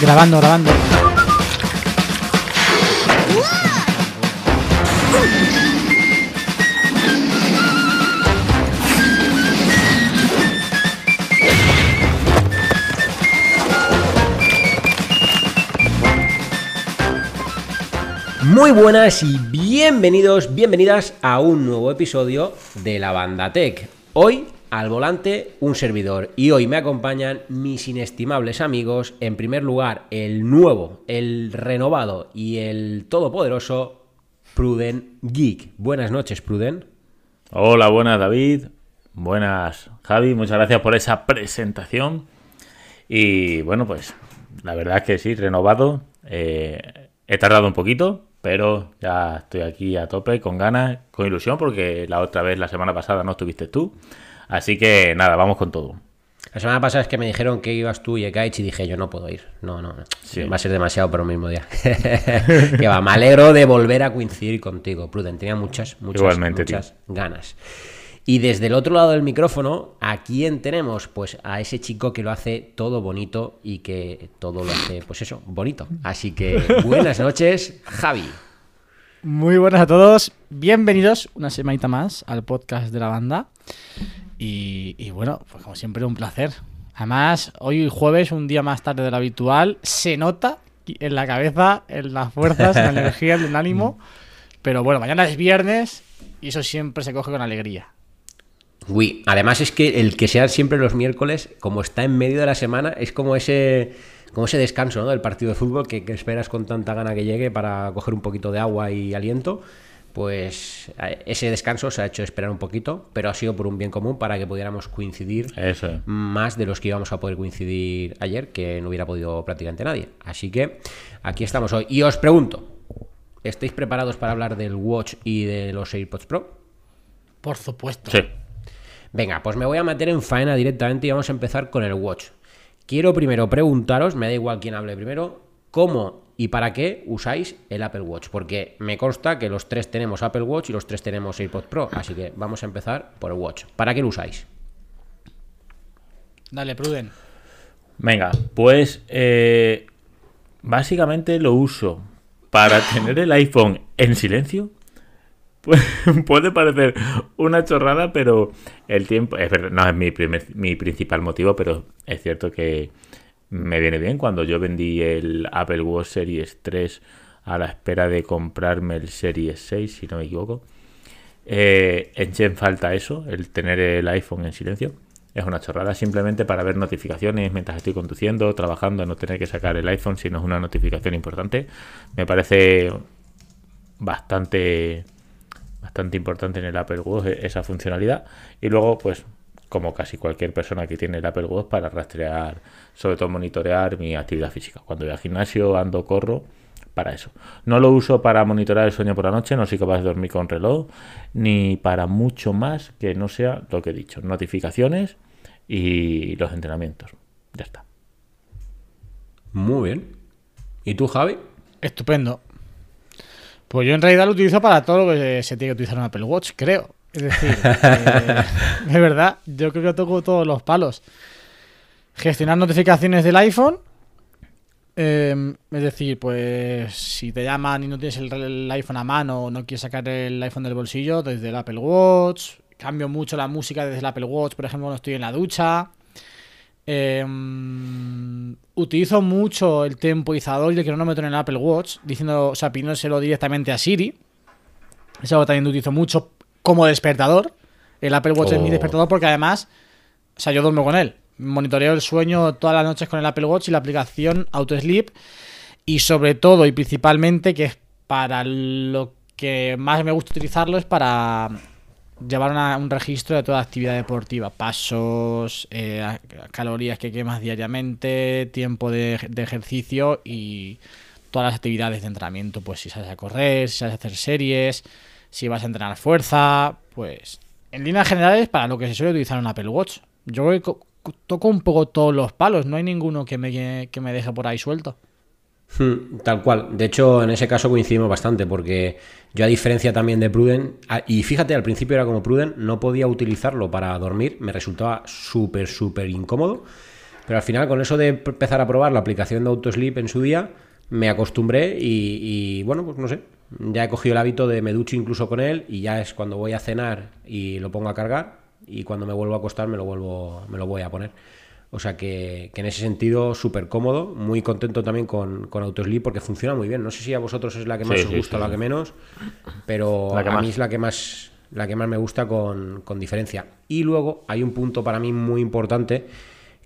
Grabando, grabando. Muy buenas y bienvenidos, bienvenidas a un nuevo episodio de la Banda Tech. Hoy al volante un servidor y hoy me acompañan mis inestimables amigos. En primer lugar, el nuevo, el renovado y el todopoderoso Pruden Geek. Buenas noches, Pruden. Hola, buenas David. Buenas Javi, muchas gracias por esa presentación. Y bueno, pues la verdad es que sí, renovado. Eh, he tardado un poquito, pero ya estoy aquí a tope, con ganas, con ilusión, porque la otra vez, la semana pasada, no estuviste tú. Así que nada, vamos con todo. La semana pasada es que me dijeron que ibas tú y Ekaich y dije yo no puedo ir. No, no, no. va a ser demasiado por un mismo día. que va, me alegro de volver a coincidir contigo, Pruden. Tenía muchas, muchas, Igualmente, muchas ganas. Y desde el otro lado del micrófono, ¿a quién tenemos? Pues a ese chico que lo hace todo bonito y que todo lo hace, pues eso, bonito. Así que buenas noches, Javi. Muy buenas a todos. Bienvenidos una semanita más al podcast de la banda. Y, y bueno, pues como siempre, un placer. Además, hoy jueves, un día más tarde de lo habitual, se nota en la cabeza, en las fuerzas, en la energía, en el ánimo. Pero bueno, mañana es viernes y eso siempre se coge con alegría. Uy, además es que el que sean siempre los miércoles, como está en medio de la semana, es como ese, como ese descanso ¿no? del partido de fútbol que, que esperas con tanta gana que llegue para coger un poquito de agua y aliento. Pues ese descanso se ha hecho esperar un poquito, pero ha sido por un bien común para que pudiéramos coincidir Eso. más de los que íbamos a poder coincidir ayer, que no hubiera podido prácticamente nadie. Así que aquí estamos hoy. Y os pregunto, ¿estáis preparados para hablar del Watch y de los AirPods Pro? Por supuesto. Sí. Venga, pues me voy a meter en faena directamente y vamos a empezar con el Watch. Quiero primero preguntaros, me da igual quién hable primero, cómo y para qué usáis el Apple Watch. Porque me consta que los tres tenemos Apple Watch y los tres tenemos AirPods Pro. Así que vamos a empezar por el Watch. ¿Para qué lo usáis? Dale, Pruden. Venga, pues eh, básicamente lo uso para tener el iPhone en silencio. Pues, puede parecer una chorrada, pero el tiempo. Es verdad, no es mi, primer, mi principal motivo, pero es cierto que me viene bien. Cuando yo vendí el Apple Watch Series 3 a la espera de comprarme el Series 6, si no me equivoco, eh, eché falta eso, el tener el iPhone en silencio. Es una chorrada simplemente para ver notificaciones mientras estoy conduciendo, trabajando, no tener que sacar el iPhone si no es una notificación importante. Me parece bastante bastante importante en el Apple Watch esa funcionalidad. Y luego, pues, como casi cualquier persona que tiene el Apple Watch, para rastrear, sobre todo monitorear mi actividad física. Cuando voy al gimnasio, ando, corro, para eso. No lo uso para monitorear el sueño por la noche, no soy capaz de dormir con reloj, ni para mucho más que no sea lo que he dicho, notificaciones y los entrenamientos. Ya está. Muy bien. ¿Y tú, Javi? Estupendo. Pues yo en realidad lo utilizo para todo lo que se tiene que utilizar un Apple Watch, creo. Es decir, eh, de verdad, yo creo que toco todos los palos. Gestionar notificaciones del iPhone. Eh, es decir, pues si te llaman y no tienes el, el, iPhone a mano o no quieres sacar el iPhone del bolsillo, desde el Apple Watch. Cambio mucho la música desde el Apple Watch, por ejemplo, cuando estoy en la ducha. Eh, utilizo mucho el temporizador y el cronómetro en el Apple Watch, diciendo, o sea, pidiéndoselo directamente a Siri. Es algo que también utilizo mucho como despertador. El Apple Watch oh. es mi despertador porque además, o sea, yo duermo con él. Monitoreo el sueño todas las noches con el Apple Watch y la aplicación Auto Sleep. Y sobre todo y principalmente, que es para lo que más me gusta utilizarlo, es para llevar una, un registro de toda actividad deportiva, pasos, eh, calorías que quemas diariamente, tiempo de, de, ejercicio y todas las actividades de entrenamiento, pues si sales a correr, si sales a hacer series, si vas a entrenar fuerza, pues en líneas generales para lo que se suele utilizar un Apple Watch. Yo creo que toco un poco todos los palos, no hay ninguno que me, que me deje por ahí suelto. Hmm, tal cual. De hecho, en ese caso coincidimos bastante, porque yo, a diferencia también de Pruden, y fíjate, al principio era como Pruden, no podía utilizarlo para dormir, me resultaba súper, súper incómodo, Pero al final, con eso de empezar a probar la aplicación de Autosleep en su día, me acostumbré y, y, bueno, pues no sé. Ya he cogido el hábito de me ducho incluso con él y ya es cuando voy a cenar y lo pongo a cargar y cuando me vuelvo a acostar me lo vuelvo, me lo voy a poner. O sea que, que en ese sentido súper cómodo, muy contento también con, con Autosleep porque funciona muy bien. No sé si a vosotros es la que más Sí, os sí, gusta o la que menos, pero La que a más. mí es la que más la que más me gusta con, con diferencia. Y luego hay un punto para mí muy importante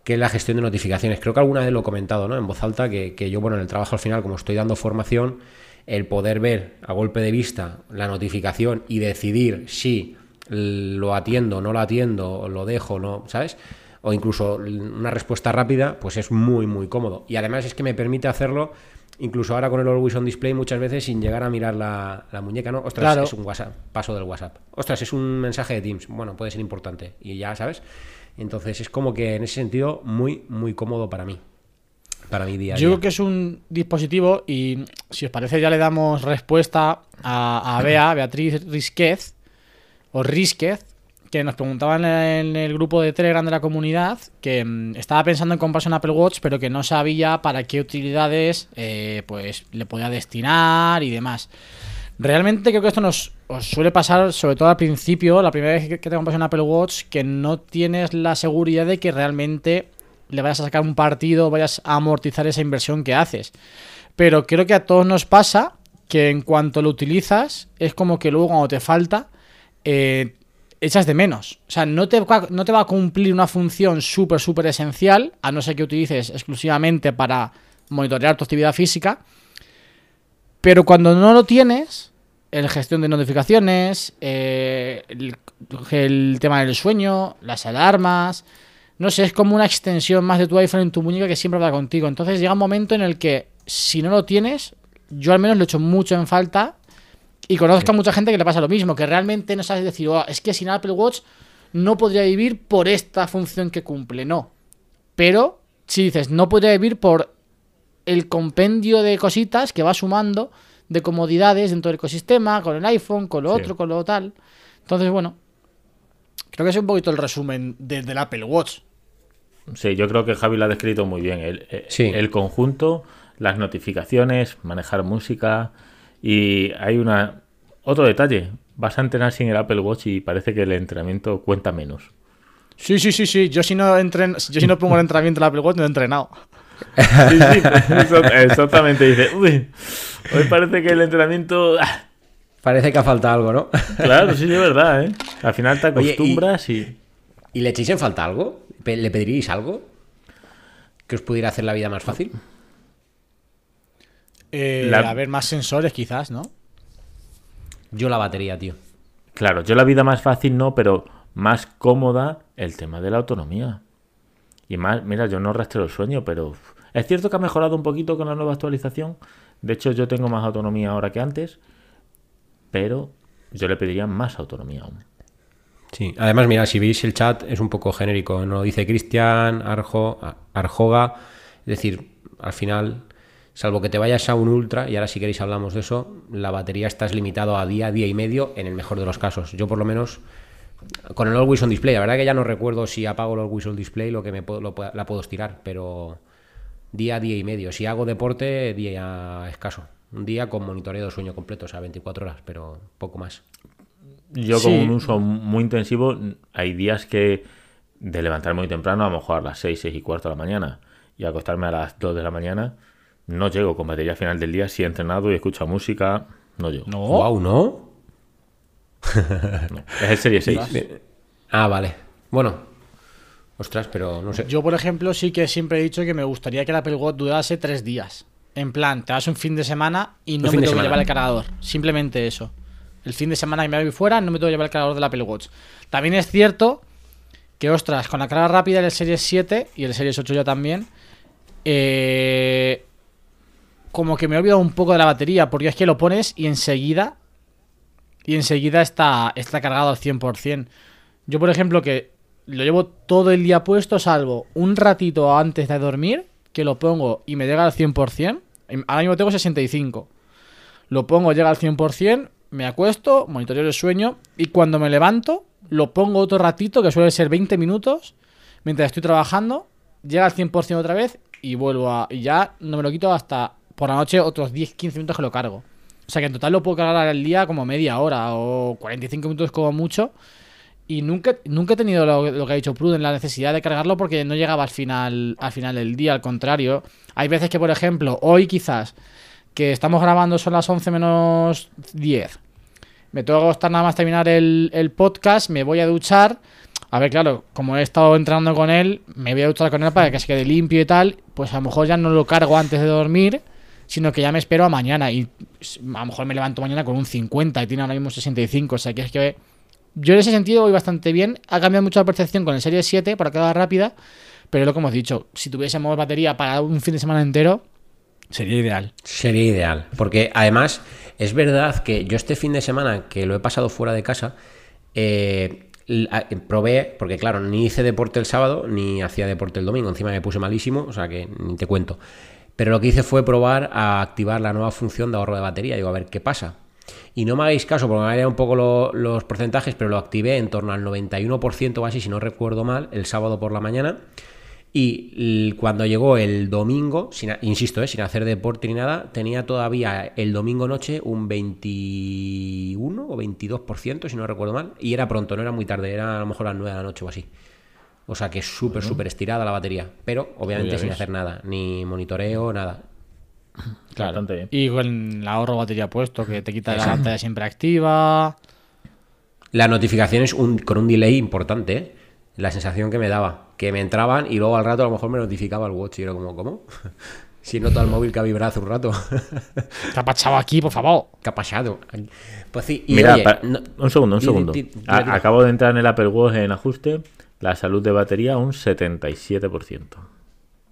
que es la gestión de notificaciones. Creo que alguna vez lo he comentado ¿no? en voz alta, que, que yo, bueno, en el trabajo al final, como estoy dando formación, el poder ver a golpe de vista la notificación y decidir si lo atiendo, no lo atiendo, lo dejo, no, ¿sabes? O incluso una respuesta rápida, pues es muy, muy cómodo. Y además es que me permite hacerlo incluso ahora con el Always on Display muchas veces sin llegar a mirar la, la muñeca, ¿no? Ostras, Claro. es un WhatsApp, paso del WhatsApp. Ostras, es un mensaje de Teams. Bueno, puede ser importante. Y ya, ¿sabes? Entonces es como que en ese sentido muy, muy cómodo para mí. Para mi día a Yo creo que es un dispositivo y si os parece ya le damos respuesta a, a Bea, Beatriz Risquez, o Risquez, que nos preguntaban en el grupo de Telegram de la comunidad que mm, estaba pensando en comprarse un Apple Watch, pero que no sabía para qué utilidades eh, pues le podía destinar y demás. Realmente creo que esto nos os suele pasar, sobre todo al principio, la primera vez que te compras un Apple Watch, que no tienes la seguridad de que realmente le vayas a sacar un partido, vayas a amortizar esa inversión que haces. Pero creo que a todos nos pasa que en cuanto lo utilizas, es como que luego cuando te falta, eh, echas de menos. O sea, no te, va- no te va a cumplir una función súper, súper esencial, a no ser que utilices exclusivamente para monitorear tu actividad física. Pero cuando no lo tienes, el gestión de notificaciones, eh, el, el tema del sueño, las alarmas, no sé, es como una extensión más de tu iPhone en tu muñeca que siempre va contigo. Entonces llega un momento en el que si no lo tienes, yo al menos lo echo mucho en falta y conozco a mucha gente que le pasa lo mismo, que realmente no sabes decir, "Oh, es que sin Apple Watch no podría vivir por esta función que cumple, no. Pero si dices, no podría vivir por el compendio de cositas que va sumando de comodidades dentro del ecosistema, con el iPhone, con lo Sí. otro, con lo tal. Entonces, bueno, creo que es un poquito el resumen de- del Apple Watch. Sí, yo creo que Javi lo ha descrito muy bien. El, eh, Sí. el conjunto, las notificaciones, manejar música y hay una otro detalle. Vas a entrenar sin el Apple Watch y parece que el entrenamiento cuenta menos. Sí, sí, sí, sí. Yo si no entren, yo si no pongo el entrenamiento del Apple Watch, no he entrenado. Sí, sí, exactamente. Dice, uy, hoy parece que el entrenamiento... ah". Parece que ha faltado algo, ¿no? Claro, sí, es verdad, ¿eh? Al final te Oye, y- acostumbras y... ¿Y le echéis en falta algo? ¿Le pediríais algo? ¿Que os pudiera hacer la vida más fácil? Eh, La- A ver, más sensores quizás, ¿no? Yo la batería, tío. Claro, yo la vida más fácil no, pero más cómoda el tema de la autonomía. Y más, mira, yo no rastreo el sueño, pero es cierto que ha mejorado un poquito con la nueva actualización. De hecho, yo tengo más autonomía ahora que antes, pero yo le pediría más autonomía aún. Sí, además, mira, si veis el chat es un poco genérico. No dice Cristian, Arjo, Arjoga. Es decir, al final, salvo que te vayas a un ultra, y ahora si queréis hablamos de eso, la batería estás limitado a día, día y medio, en el mejor de los casos. Yo por lo menos, con el Always on Display, la verdad que ya no recuerdo si apago el Always on Display lo que me puedo- lo la puedo estirar, pero día, día y medio. Si hago deporte, día escaso. Un día con monitoreo de sueño completo, o sea, 24 horas, pero poco más. Yo con un uso muy intensivo, hay días que de levantarme muy temprano, a lo mejor a las 6, 6 y cuarto de la mañana, y acostarme a las 2 de la mañana, no llego con batería al final del día, si he entrenado y escucho música, no llego. No. Wow, ¿no? Es el Serie 6. Ah, vale. Bueno. Ostras, pero no sé. Yo, por ejemplo, sí que siempre he dicho que me gustaría que el Apple Watch durase tres días. En plan, te das un fin de semana y no me tengo que llevar el cargador. Simplemente eso. El fin de semana que me voy fuera, no me tengo que llevar el cargador del Apple Watch. También es cierto que, ostras, con la carga rápida del Series 7 y el Series 8 ya también, eh, como que me he olvidado un poco de la batería, porque es que lo pones y enseguida, y enseguida está, está cargado al 100%. Yo, por ejemplo, que lo llevo todo el día puesto, salvo un ratito antes de dormir, que lo pongo y me llega al 100%. Em, Ahora mismo tengo 65. Lo pongo, llega al 100%, me acuesto, monitoreo el sueño y cuando me levanto, lo pongo otro ratito, que suele ser 20 minutos, mientras estoy trabajando, llega al 100% otra vez y vuelvo a. Y ya no me lo quito hasta por la noche otros 10-15 minutos que lo cargo. O sea que en total lo puedo cargar al día como media hora o 45 minutos como mucho. Y nunca, nunca he tenido lo, que ha dicho Pruden, la necesidad de cargarlo porque no llegaba al final, al final del día, al contrario. Hay veces que, por ejemplo, hoy quizás, que estamos grabando son las 11 menos 10. Me tengo que costar nada más terminar el, el podcast, me voy a duchar. A ver, claro, como he estado entrenando con él, me voy a duchar con él para que se quede limpio y tal. Pues a lo mejor ya no lo cargo antes de dormir, sino que ya me espero a mañana. Y a lo mejor me levanto mañana con un 50 y tiene ahora mismo 65. O sea que es que yo en ese sentido voy bastante bien. Ha cambiado mucho la percepción con el Serie 7 para quedar rápida. Pero lo que hemos dicho, si tuviésemos batería para un fin de semana entero, sería ideal. Sería ideal. Porque además, es verdad que yo este fin de semana, que lo he pasado fuera de casa, eh, probé, porque claro, ni hice deporte el sábado, ni hacía deporte el domingo. Encima me puse malísimo, o sea que ni te cuento. Pero lo que hice fue probar a activar la nueva función de ahorro de batería. Digo, a ver qué pasa. Y no me hagáis caso, porque me había un poco lo- los porcentajes, pero lo activé en torno al 91% o así, si no recuerdo mal, el sábado por la mañana. Y cuando llegó el domingo, sin, insisto, eh, sin hacer deporte ni nada, tenía todavía el domingo noche un 21 o 22%, si no recuerdo mal. Y era pronto, no era muy tarde, era a lo mejor a las 9 de la noche o así. O sea que es súper, súper estirada la batería. Pero obviamente sin hacer nada, ni monitoreo, nada. Bastante bien. Y con el ahorro de batería puesto, que te quita la pantalla siempre activa. La notificación es un, con un delay importante, ¿eh? La sensación que me daba, que me entraban y luego al rato a lo mejor me notificaba el watch y era como, ¿cómo? si noto al móvil que ha vibrado hace un rato. ¿Qué ha pasado aquí, por favor? ¿Qué ha pasado? Pues sí, y Mira, oye, pa- no- un segundo, un di- segundo. di- di- A- dime. acabo de entrar en el Apple Watch en ajuste. La salud de batería un 77%.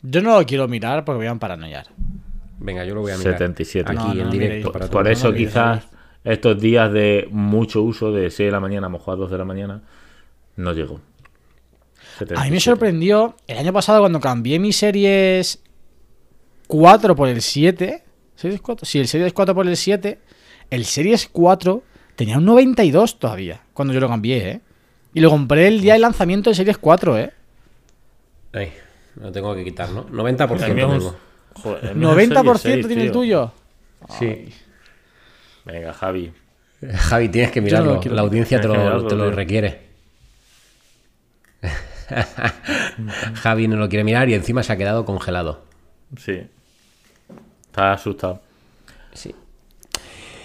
Yo no lo quiero mirar porque voy a paranoiar. Venga, yo lo voy a mirar. 77. Aquí No, no en directo para Por eso no, quizás estos días de mucho uso de 6 de la mañana, a lo mejor a 2 de la mañana, no llegó. A mí me 77. sorprendió el año pasado cuando cambié mi Series 4 por el 7. ¿Series 4? Sí, el Series 4 por el 7. El Series 4 tenía un 92 todavía cuando yo lo cambié, ¿eh? Y lo compré el día del lanzamiento del Series 4, ¿eh? Ay, lo tengo que quitar, ¿no? 90% El mío es un- tengo. Joder, el mío es un 90% Series 6, tiene el tuyo. Sí. Venga, Javi. Javi, tienes que mirarlo. La audiencia te que lo, mirarlo, te lo requiere. Javi no lo quiere mirar y encima se ha quedado congelado. Sí. Está asustado. Sí.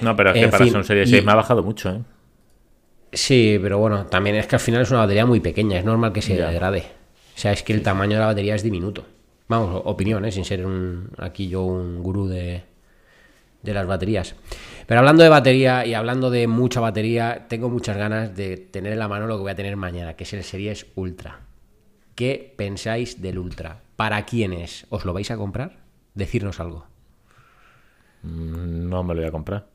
No, pero es que En para fin, ser un Serie y- 6 me ha bajado mucho, ¿eh? Sí, pero bueno, también es que al final es una batería muy pequeña, es normal que se Ya. degrade. O sea, es que el tamaño de la batería es diminuto. Vamos, opinión, ¿eh? sin ser un, aquí yo un gurú de, de las baterías. Pero hablando de batería y hablando de mucha batería, tengo muchas ganas de tener en la mano lo que voy a tener mañana, que es el Series Ultra. ¿Qué pensáis del Ultra? ¿Para quién es? ¿Os lo vais a comprar? Decirnos algo. Mm, No me lo voy a comprar.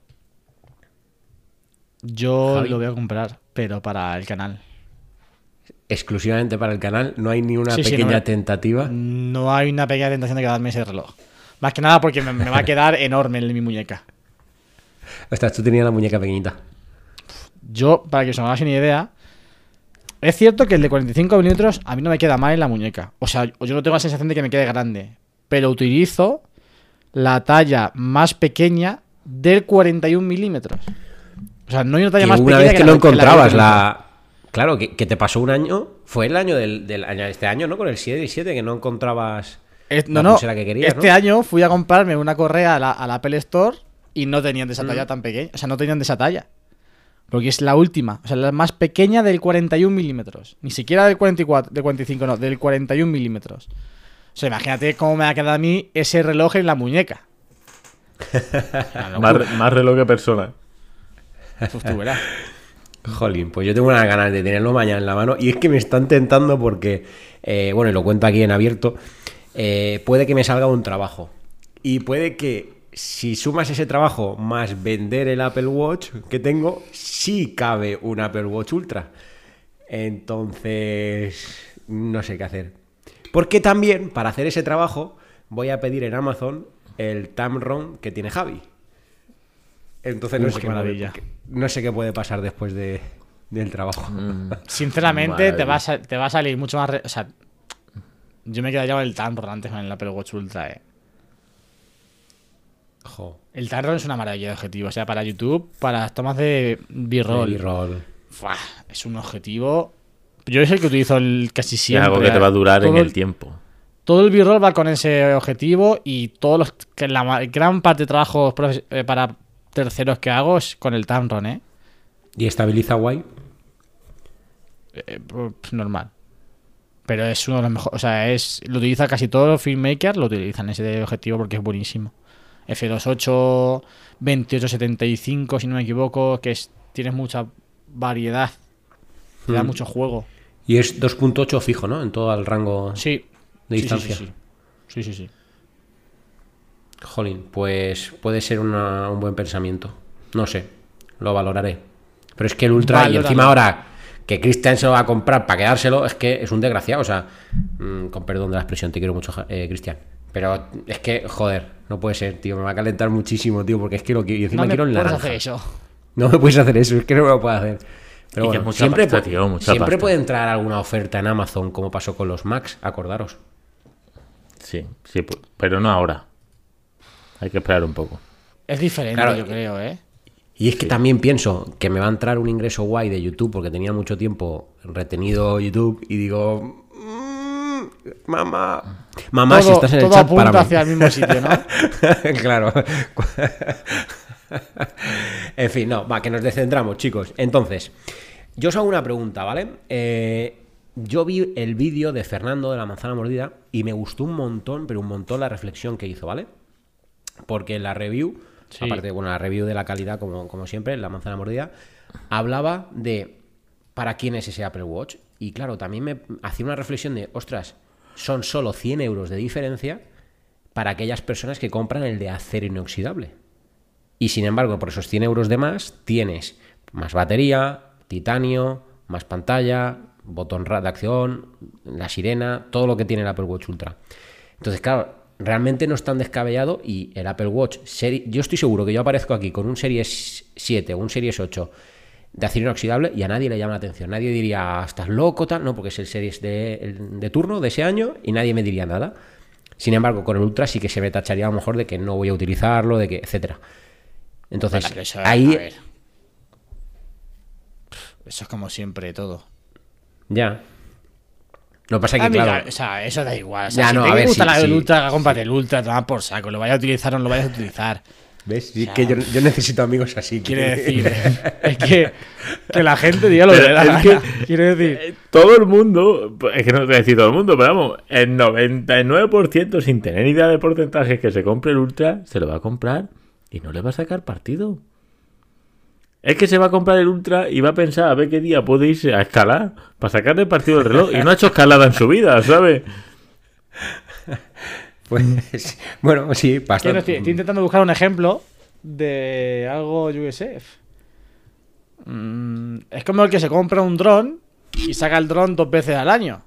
Yo Javi. lo voy a comprar, pero para el canal. Exclusivamente para el canal, no hay ni una Sí, sí, pequeña no tentativa. No hay una pequeña tentación de quedarme ese reloj. Más que nada porque me, me va a quedar enorme en mi muñeca. Ostras, tú tenías la muñeca pequeñita. Yo, para que os hagáis una idea, es cierto que el de 45 milímetros a mí no me queda mal en la muñeca. O sea, yo no tengo la sensación de que me quede grande. Pero utilizo la talla más pequeña del 41 milímetros. O sea, no hay una talla Que más una pequeña vez que no que encontrabas la... Claro, que, que te pasó un año, fue el año del, del año este año, ¿no? Con el 7 y 7 que no encontrabas Es- la no, no. pulsera que querías, este ¿no? año fui a comprarme una correa a la, a la Apple Store y no tenían Mm. de esa talla tan pequeña. O sea, no tenían de esa talla. Porque es la última. O sea, la más pequeña del 41 milímetros. Ni siquiera del 44, del 45, no, del 41 milímetros. O sea, imagínate cómo me va a quedar a mí ese reloj en la muñeca. Más, reloj que persona. Uf, tú verás. Jolín, pues yo tengo unas ganas de tenerlo mañana en la mano y es que me están tentando porque, eh, bueno, y lo cuento aquí en abierto, eh, puede que me salga un trabajo y puede que si sumas ese trabajo más vender el Apple Watch que tengo, sí cabe un Apple Watch Ultra. Entonces, no sé qué hacer. Porque también, para hacer ese trabajo, voy a pedir en Amazon el Tamron que tiene Javi. Entonces no sé qué qué, puede- maravilla. no sé qué puede pasar después de, del trabajo. Sinceramente, te Maravilla. va, a, te va a salir mucho más. re- O sea, Yo me quedaría con el Tamron antes con el Apple Watch Ultra, eh. Jo. El Tamron es una maravilla de objetivo. O sea, para YouTube, para las tomas de B-roll. Es un objetivo. Yo es el que utilizo el casi Es siempre. algo que te va a durar en el tiempo. Todo el B-roll va con ese objetivo y todos los que la gran parte de trabajos eh, para terceros que hago es con el Tamron, ¿eh? ¿Y estabiliza guay? Eh, pues, normal. Pero es uno de los mejores. O sea, es lo utiliza casi todos los filmmakers, lo utilizan ese objetivo porque es buenísimo. F28, 2875, si no me equivoco, que es, tienes mucha variedad. Te da Hmm. mucho juego. Y es 2.8 fijo, ¿no? En todo el rango Sí. de distancia. Sí, sí, sí. sí, sí. Jolín, pues puede ser una- un buen pensamiento. No sé, lo valoraré. Pero es que el Ultra, y encima ahora que Cristian se lo va a comprar para quedárselo, es que es un desgraciado. O sea, mm, con perdón de la expresión, te quiero mucho, eh, Cristian. Pero es que, joder, no puede ser, tío. Me va a calentar muchísimo, tío, porque es que lo quiero. Y encima No me quiero en puedes hacer eso. No me puedes hacer eso, es que no me lo puedo hacer. Pero Y que bueno, mucha siempre, pasta, pu- tío, mucha siempre pasta. puede entrar alguna oferta en Amazon, como pasó con los Macs, acordaros. Sí, sí, pero no ahora. Hay que esperar un poco. Es diferente, Claro, yo creo, ¿eh? Y es que también pienso que me va a entrar un ingreso guay de YouTube porque tenía mucho tiempo retenido YouTube y digo, "Mm, mamá, mamá, si estás en el chat apunta para hacia el mismo sitio, ¿no? claro. en fin, no, va, que nos descentramos, chicos. Entonces, yo os hago una pregunta, ¿vale? Eh, yo vi el vídeo de Fernando de la manzana mordida y me gustó un montón, pero un montón la reflexión que hizo, ¿vale? Porque en la review, Sí. aparte, bueno, la review de la calidad, como, como siempre, la manzana mordida, hablaba de para quién es ese Apple Watch. Y claro, también me hacía una reflexión de, ostras, son solo 100 euros de diferencia para aquellas personas que compran el de acero inoxidable. Y sin embargo, por esos 100 euros de más, tienes más batería, titanio, más pantalla, botón de acción, la sirena, todo lo que tiene el Apple Watch Ultra. Entonces, claro, realmente no es tan descabellado y el Apple Watch, seri- yo estoy seguro que yo aparezco aquí con un Series 7 o un Series 8 de acero inoxidable y a nadie le llama la atención. Nadie diría, estás loco, tal, no, porque es el Series de, de turno de ese año y nadie me diría nada. Sin embargo, con el Ultra sí que se me tacharía a lo mejor de que no voy a utilizarlo, de que, etcétera. Entonces, Bueno, pero eso, ahí. Eso es como siempre todo. ya. Lo pasa que, mí, claro, O sea, eso da igual. O sea, Ya, si no, te a ver, gusta sí, la, el sí. Ultra, cómprate el Ultra, toma por saco. Lo vayas a utilizar o no lo vayas a utilizar. ¿ves? Sí, que yo, yo necesito amigos así. Quiere decir, es que, que la gente diga lo Pero es la que- gana. Quiere decir, Eh, Todo el mundo, es que no te voy a decir todo el mundo, pero vamos, el 99% sin tener idea de porcentajes que se compre el Ultra, se lo va a comprar y no le va a sacar partido. Es que se va a comprar el Ultra y va a pensar a ver qué día puede irse a escalar para sacarle partido del reloj. Y no ha hecho escalada en su vida, ¿sabes? Pues, bueno, sí, bastante. estoy, estoy intentando buscar un ejemplo de algo USF. Mm, es como el que se compra un dron y saca el dron dos veces al año.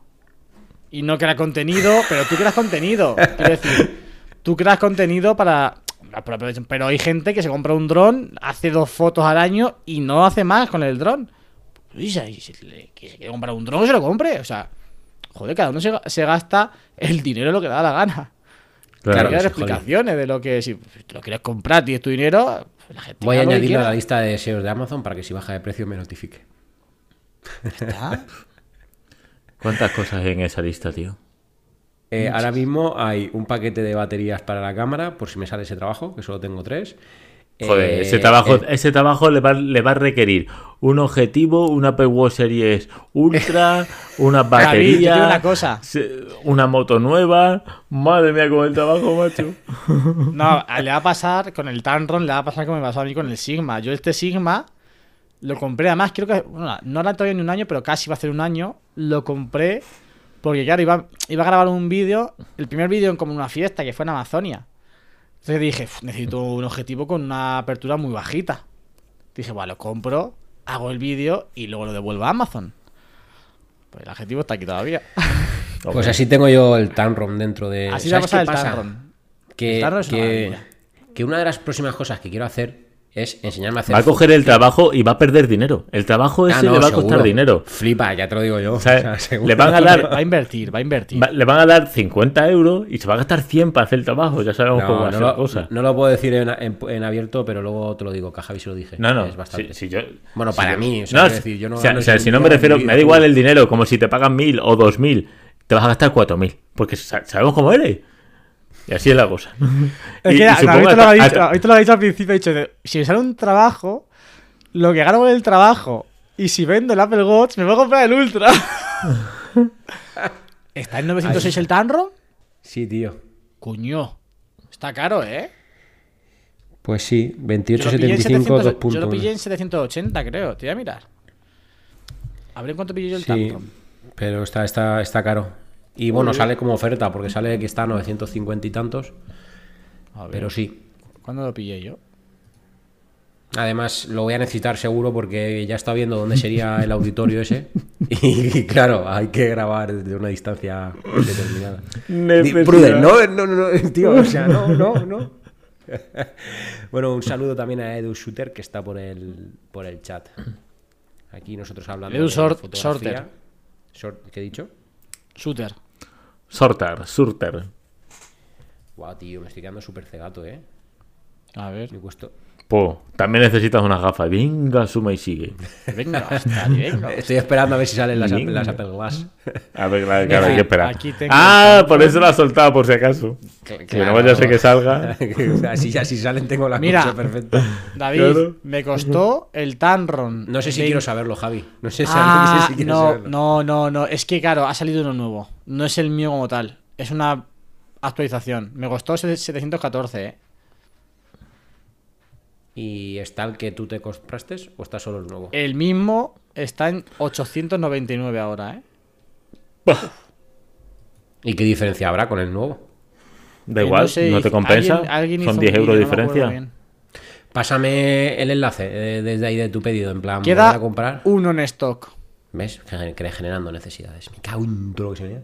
Y no crea contenido, pero tú creas contenido. Quiero decir, tú creas contenido para. Pero hay gente que se compra un dron, hace dos fotos al año y no hace más con el dron. Y si y se quiere comprar un dron, se lo compre. O sea, joder, cada uno se, se gasta el dinero lo que da la gana. Claro Hay que dar joder. explicaciones de lo que si te lo quieres comprar, tienes tu dinero, la gente Voy a añadirlo a la lista de deseos de Amazon para que si baja de precio me notifique. Está. ¿Cuántas cosas hay en esa lista, tío? Eh, ahora mismo hay un paquete de baterías para la cámara, por si me sale ese trabajo, que solo tengo tres. Joder, Eh, ese trabajo, el- ese trabajo le va, le va a requerir un objetivo, una Apple Watch Series Ultra, una David, batería, una cosa. una moto nueva. Madre mía, con el trabajo, macho. No, le va a pasar con el Tamron, le va a pasar como me pasó a mí con el Sigma. Yo este Sigma lo compré, además creo que, bueno, no era todavía ni un año, pero casi va a ser un año. Lo compré porque, claro, iba, iba a grabar un vídeo, el primer vídeo en como una fiesta que fue en Amazonia. Entonces dije, "Uf, necesito un objetivo con una apertura muy bajita. Dije, bueno, lo compro, hago el vídeo y luego lo devuelvo a Amazon. Pues el objetivo está aquí todavía. Pues así tengo yo el Tamron dentro de. Así le va a ¿Sabes pasar qué el pasa? Tamron. Que, que, que una de las próximas cosas que quiero hacer es enseñarme a hacer Va a coger el trabajo y va a perder dinero. El trabajo ese Ah, no, le va a costar dinero. Flipa, ya te lo digo yo. O sea, O sea, seguro. le van a Va dar a invertir, va a invertir. va- le van a dar 50 euros y se va a gastar 100 para hacer el trabajo. Ya sabemos cómo va No, a ser la lo, cosa. no lo puedo decir en, en- en abierto, pero luego te lo digo, que a Javi se lo dije. No, no. Es bastante. si- si yo- Bueno, si para yo- mí, o sea, no, quiero decir, yo no o sea, gano o sea, ese si no me refiero, me da igual el dinero, como si te pagan mil o dos mil, te vas a gastar cuatro mil. Porque sa- sabemos cómo eres. Y así es la cosa. Es que ahorita, lo ha hasta- dicho, hasta- ahorita lo ha dicho al principio, ha dicho, si me sale un trabajo, lo que gano con el trabajo, y si vendo el Apple Watch, me voy a comprar el Ultra. ¿Está en 906 el Tanro? Sí, tío. Cuño. Está caro, ¿eh? Pues sí, Yo lo pillé en 2875, 2 700 Yo lo pillé en puntos. 780, creo. Te voy a mirar. A ver en cuánto pillé yo el Sí, Tanro. pero está, está, está caro. Y bueno, sale como oferta, porque sale que está a 950 y tantos. A ver, Pero sí. ¿cuándo lo pillé yo? Además, lo voy a necesitar seguro porque ya está viendo dónde sería el auditorio ese. Y claro, hay que grabar desde una distancia determinada. Pruden, no, no, no, no, tío, o sea, no, no, no. bueno, un saludo también a Edu Shooter que está por el, por el chat. Aquí nosotros hablando Edu de Sort- fotografía. Sort- ¿Qué he dicho? Shooter. Sorter, surter. Guau, tío, me estoy quedando súper cegato, eh. A ver. Me cuesta- Po, también necesitas unas gafas. Venga, suma y sigue. Venga, hostia, venga. Estoy esperando a ver si salen las, Venga. las Apple Glass. A ver, claro, claro, hay Aquí- que esperar. aquí tengo ah, por eso lo has soltado, por si acaso. Que no vaya a ser que salga. así, así salen, tengo la Mira. perfecta. David, Claro. me costó el Tanron. No sé si quiero saberlo, Javi. No sé, si- Ah, no sé si quiero no, saberlo. no, no, no. Es que, claro, ha salido uno nuevo. No es el mío como tal. Es una actualización. Me costó 714, ¿eh? ¿Y está el que tú te compraste o está solo el nuevo? El mismo está en 899 ahora, ¿eh? ¿Y qué diferencia habrá con el nuevo? Da Que igual, no, sé, te compensa. alguien- alguien hizo Son un 10 euros de no diferencia. Pásame el enlace eh, desde ahí de tu pedido, en plan, Queda a comprar. uno en stock. ¿Ves? Generando necesidades. Me cago en todo lo que se veía.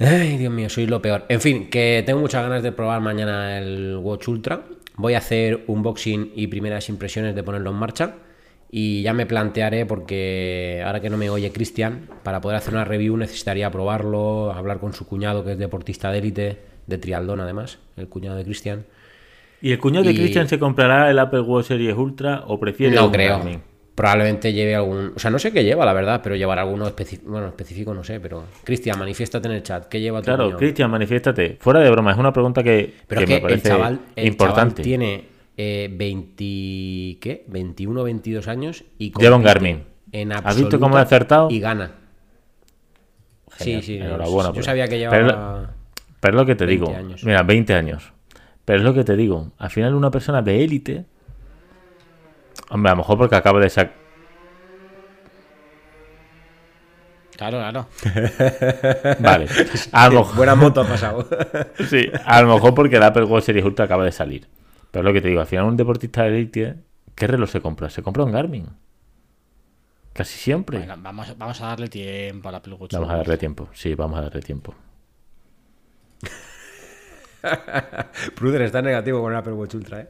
Ay, Dios mío, soy lo peor. En fin, que tengo muchas ganas de probar mañana el Watch Ultra. Voy a hacer unboxing y primeras impresiones de ponerlo en marcha. Y ya me plantearé, porque ahora que no me oye Cristian, para poder hacer una review necesitaría probarlo, hablar con su cuñado, que es deportista de élite, de trialdón además, el cuñado de Cristian. ¿Y el cuñado de Christian se comprará el Apple Watch Series Ultra o prefiere No creo. Probablemente lleve algún. O sea, no sé qué lleva, la verdad, pero llevará alguno específico. Bueno, específico no sé, pero. Cristian, manifiéstate en el chat. ¿Qué lleva tu Claro? Cristian, manifiéstate. Fuera de broma, es una pregunta que, Pero que es que me el parece chaval, el importante. chaval tiene eh, 20. ¿Qué? 21, 22 años y. Lleva un Garmin. En ¿Has visto cómo he acertado? Y gana. Genial, Sí, sí. enhorabuena Yo por sabía que Pero- llevaba. Pero es lo que te 20 digo. años. Mira, 20 años. Pero es lo que te digo. Al final, una persona de élite. Hombre, a lo mejor porque acaba de sacar. Claro, claro. Vale. A lo mejor. Buena moto ha pasado. Sí, a lo mejor porque el Apple Watch Series Ultra acaba de salir. Pero es lo que te digo, al final un deportista de élite, ¿qué reloj se compra? Se compra un Garmin. Casi siempre. Vamos, vamos a darle tiempo a la Apple Watch. Vamos a darle tiempo. Sí, vamos a darle tiempo. Pruder está negativo con el Apple Watch Ultra, ¿eh?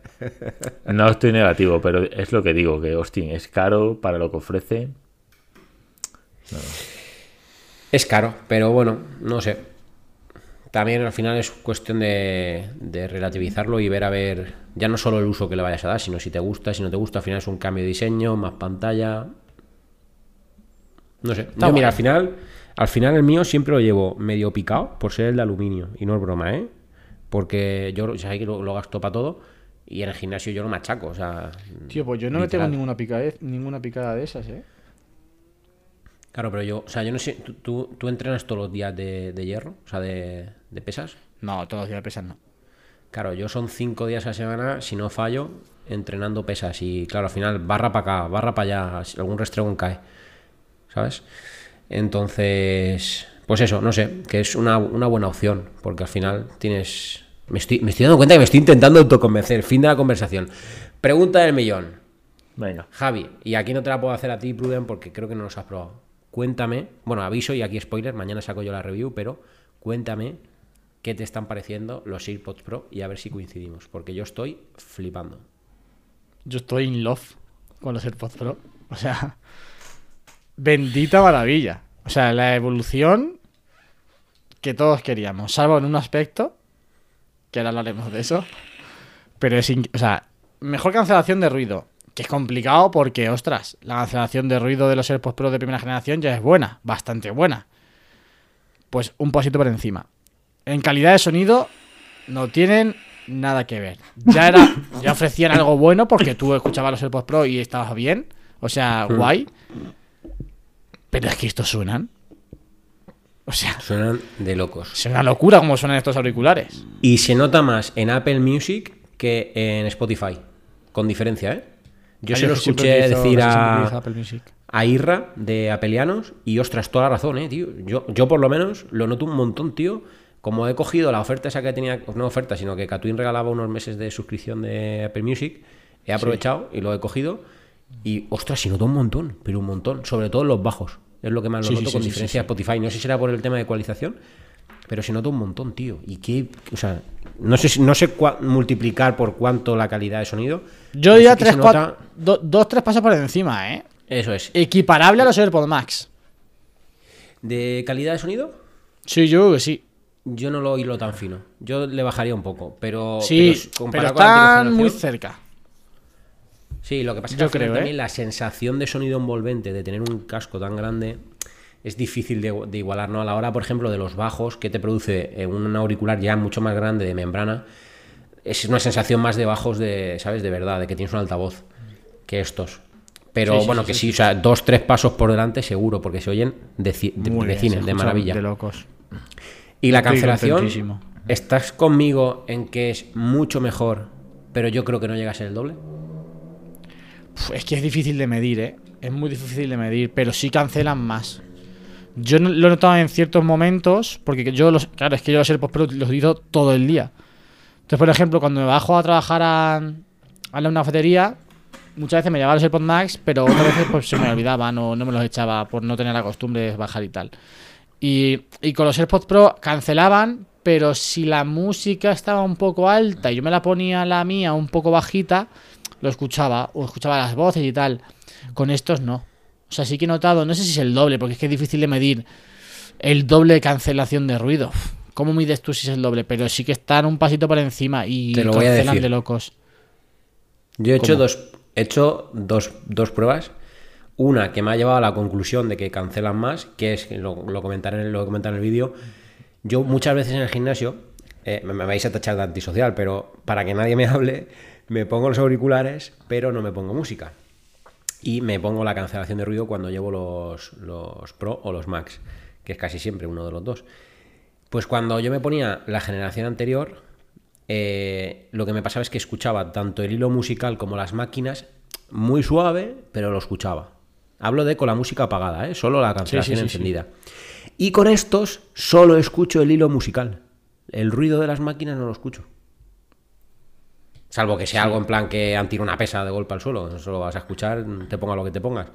No estoy negativo, pero es lo que digo, que Austin es caro para lo que ofrece. Es caro, pero bueno, no sé. También al final es cuestión de, de relativizarlo y ver a ver, ya no solo el uso que le vayas a dar, sino si te gusta, si no te gusta, al final es un cambio de diseño, más pantalla. No sé. Yo, mira, al final, al final el mío siempre lo llevo medio picado por ser el de aluminio. Y no es broma, ¿eh? Porque yo ya que lo, lo gasto para todo y en el gimnasio yo lo machaco, o sea. Tío, pues yo no me tengo ninguna picada, ninguna picada de esas, ¿eh? Claro, pero yo, o sea, yo no sé, ¿tú, tú, tú entrenas todos los días de, de hierro? O sea, de, de pesas. No, todos los días pesan no. Claro, yo son cinco días a la semana, si no fallo, entrenando pesas. Y claro, al final, barra para acá, barra para allá, algún restregón cae. ¿Sabes? Entonces, pues eso, no sé, que es una, una buena opción, porque al final tienes... Me estoy, me estoy dando cuenta que me estoy intentando autoconvencer. Fin de la conversación. Pregunta del millón. Venga. Javi, y aquí no te la puedo hacer a ti, Pruden, porque creo que no los has probado. Cuéntame, bueno, aviso y aquí spoiler, mañana saco yo la review, pero cuéntame qué te están pareciendo los AirPods Pro y a ver si coincidimos, porque yo estoy flipando. yo estoy in love con los AirPods Pro. O sea, bendita maravilla. O sea, la evolución que todos queríamos, salvo en un aspecto, que ahora hablaremos de eso. Pero es, o sea, mejor cancelación de ruido, que es complicado porque, ostras, la cancelación de ruido de los AirPods Pro de primera generación ya es buena, bastante buena. Pues un pasito por encima. En calidad de sonido no tienen nada que ver. Ya era, ya ofrecían algo bueno porque tú escuchabas los AirPods Pro y estabas bien, o sea, guay. Pero es que estos suenan. O sea, Suenan de locos. es una locura como suenan estos auriculares. Y se nota más en Apple Music que en Spotify. Con diferencia, ¿eh? Yo se lo escuché decir a, a Irra de Apelianos y ostras, toda la razón, ¿eh, tío? Yo, yo por lo menos lo noto un montón, tío. Como he cogido la oferta esa que tenía, no oferta, sino que Catwin regalaba unos meses de suscripción de Apple Music, he aprovechado y lo he cogido. Y ostras, se nota un montón, pero un montón. Sobre todo en los bajos. Es lo que más lo Sí, noto sí, con sí, diferencia de Spotify. No sé si será por el tema de ecualización, pero se nota un montón, tío. Y qué, o sea, no sé, no sé cua- multiplicar por cuánto la calidad de sonido. Yo ya tres, cuatro, nota- do- dos, tres pasos por encima, ¿eh? Eso es. Equiparable a los AirPods Max. ¿De calidad de sonido? Sí, yo creo que sí. Yo no lo hilo tan fino. Yo le bajaría un poco, pero. Sí, pero pero, están muy cerca. Sí, lo que pasa es que Yo creo, ¿eh? también la sensación de sonido envolvente de tener un casco tan grande es difícil de, de igualar, ¿no? A la hora, por ejemplo, de los bajos que te produce eh, un auricular ya mucho más grande de membrana, es una sensación más de bajos de, ¿sabes? De verdad, de que tienes un altavoz que estos. Pero Sí, sí, bueno, sí, que sí, o sea, dos, tres pasos por delante seguro, porque se oyen de, de- de cine, de maravilla. De locos. Y la cancelación. ¿estás conmigo en que es mucho mejor, pero yo creo que no llega a ser el doble? Es que es difícil de medir, ¿eh? Es muy difícil de medir, pero sí cancelan más. Yo lo he notado en ciertos momentos, porque yo los. Claro, es que yo los AirPods Pro los utilizo todo el día. Entonces, por ejemplo, cuando me bajo a trabajar a, a una cafetería, muchas veces me llevaba los AirPods Max, pero otras veces pues, se me olvidaban o no me los echaba por no tener la costumbre de bajar y tal. Y, y con los AirPods Pro cancelaban, pero si la música estaba un poco alta y yo me la ponía la mía un poco bajita, lo escuchaba, o escuchaba las voces y tal. Con estos no. O sea, sí que he notado, no sé si es el doble, porque es que es difícil de medir el doble de cancelación de ruido. ¿Cómo mides tú si es el doble? Pero sí que están un pasito por encima y Te lo voy a cancelan decir. de locos. Yo he hecho, dos, he hecho dos, dos pruebas. Una que me ha llevado a la conclusión de que cancelan más, que es, lo, lo comentaré, en- lo comentaré en el vídeo. Yo muchas veces en el gimnasio, eh, me, me vais a tachar de antisocial, pero para que nadie me hable, me pongo los auriculares, pero no me pongo música. Y me pongo la cancelación de ruido cuando llevo los, los Pro o los Max, que es casi siempre uno de los dos. Pues cuando yo me ponía la generación anterior, eh, lo que me pasaba es que escuchaba tanto el hilo musical como las máquinas muy suave, pero lo escuchaba. Hablo de con la música apagada, ¿eh? solo la cancelación sí, sí, sí. encendida. Y con estos solo escucho el hilo musical. El ruido de las máquinas no lo escucho. Salvo que sea algo en plan que han tirado una pesa de golpe al suelo. Eso lo vas a escuchar, te ponga lo que te pongas.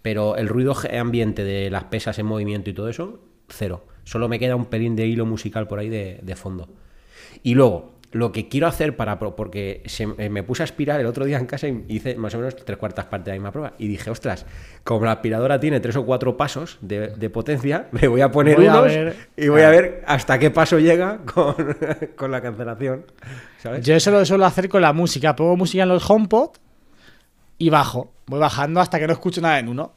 Pero el ruido ambiente de las pesas en movimiento y todo eso, cero. Solo me queda un pelín de hilo musical por ahí de, de fondo. Y luego, lo que quiero hacer para... Porque se- eh, me puse a aspirar el otro día en casa y hice más o menos tres cuartas partes de la misma prueba. Y dije, ostras, como la aspiradora tiene tres o cuatro pasos de, de potencia, me voy a poner Voy a unos ver- y voy a ver hasta qué paso llega con, con la cancelación. ¿Sabes? Yo eso lo suelo hacer con la música. Pongo música en los HomePod y bajo. Voy bajando hasta que no escucho nada en uno.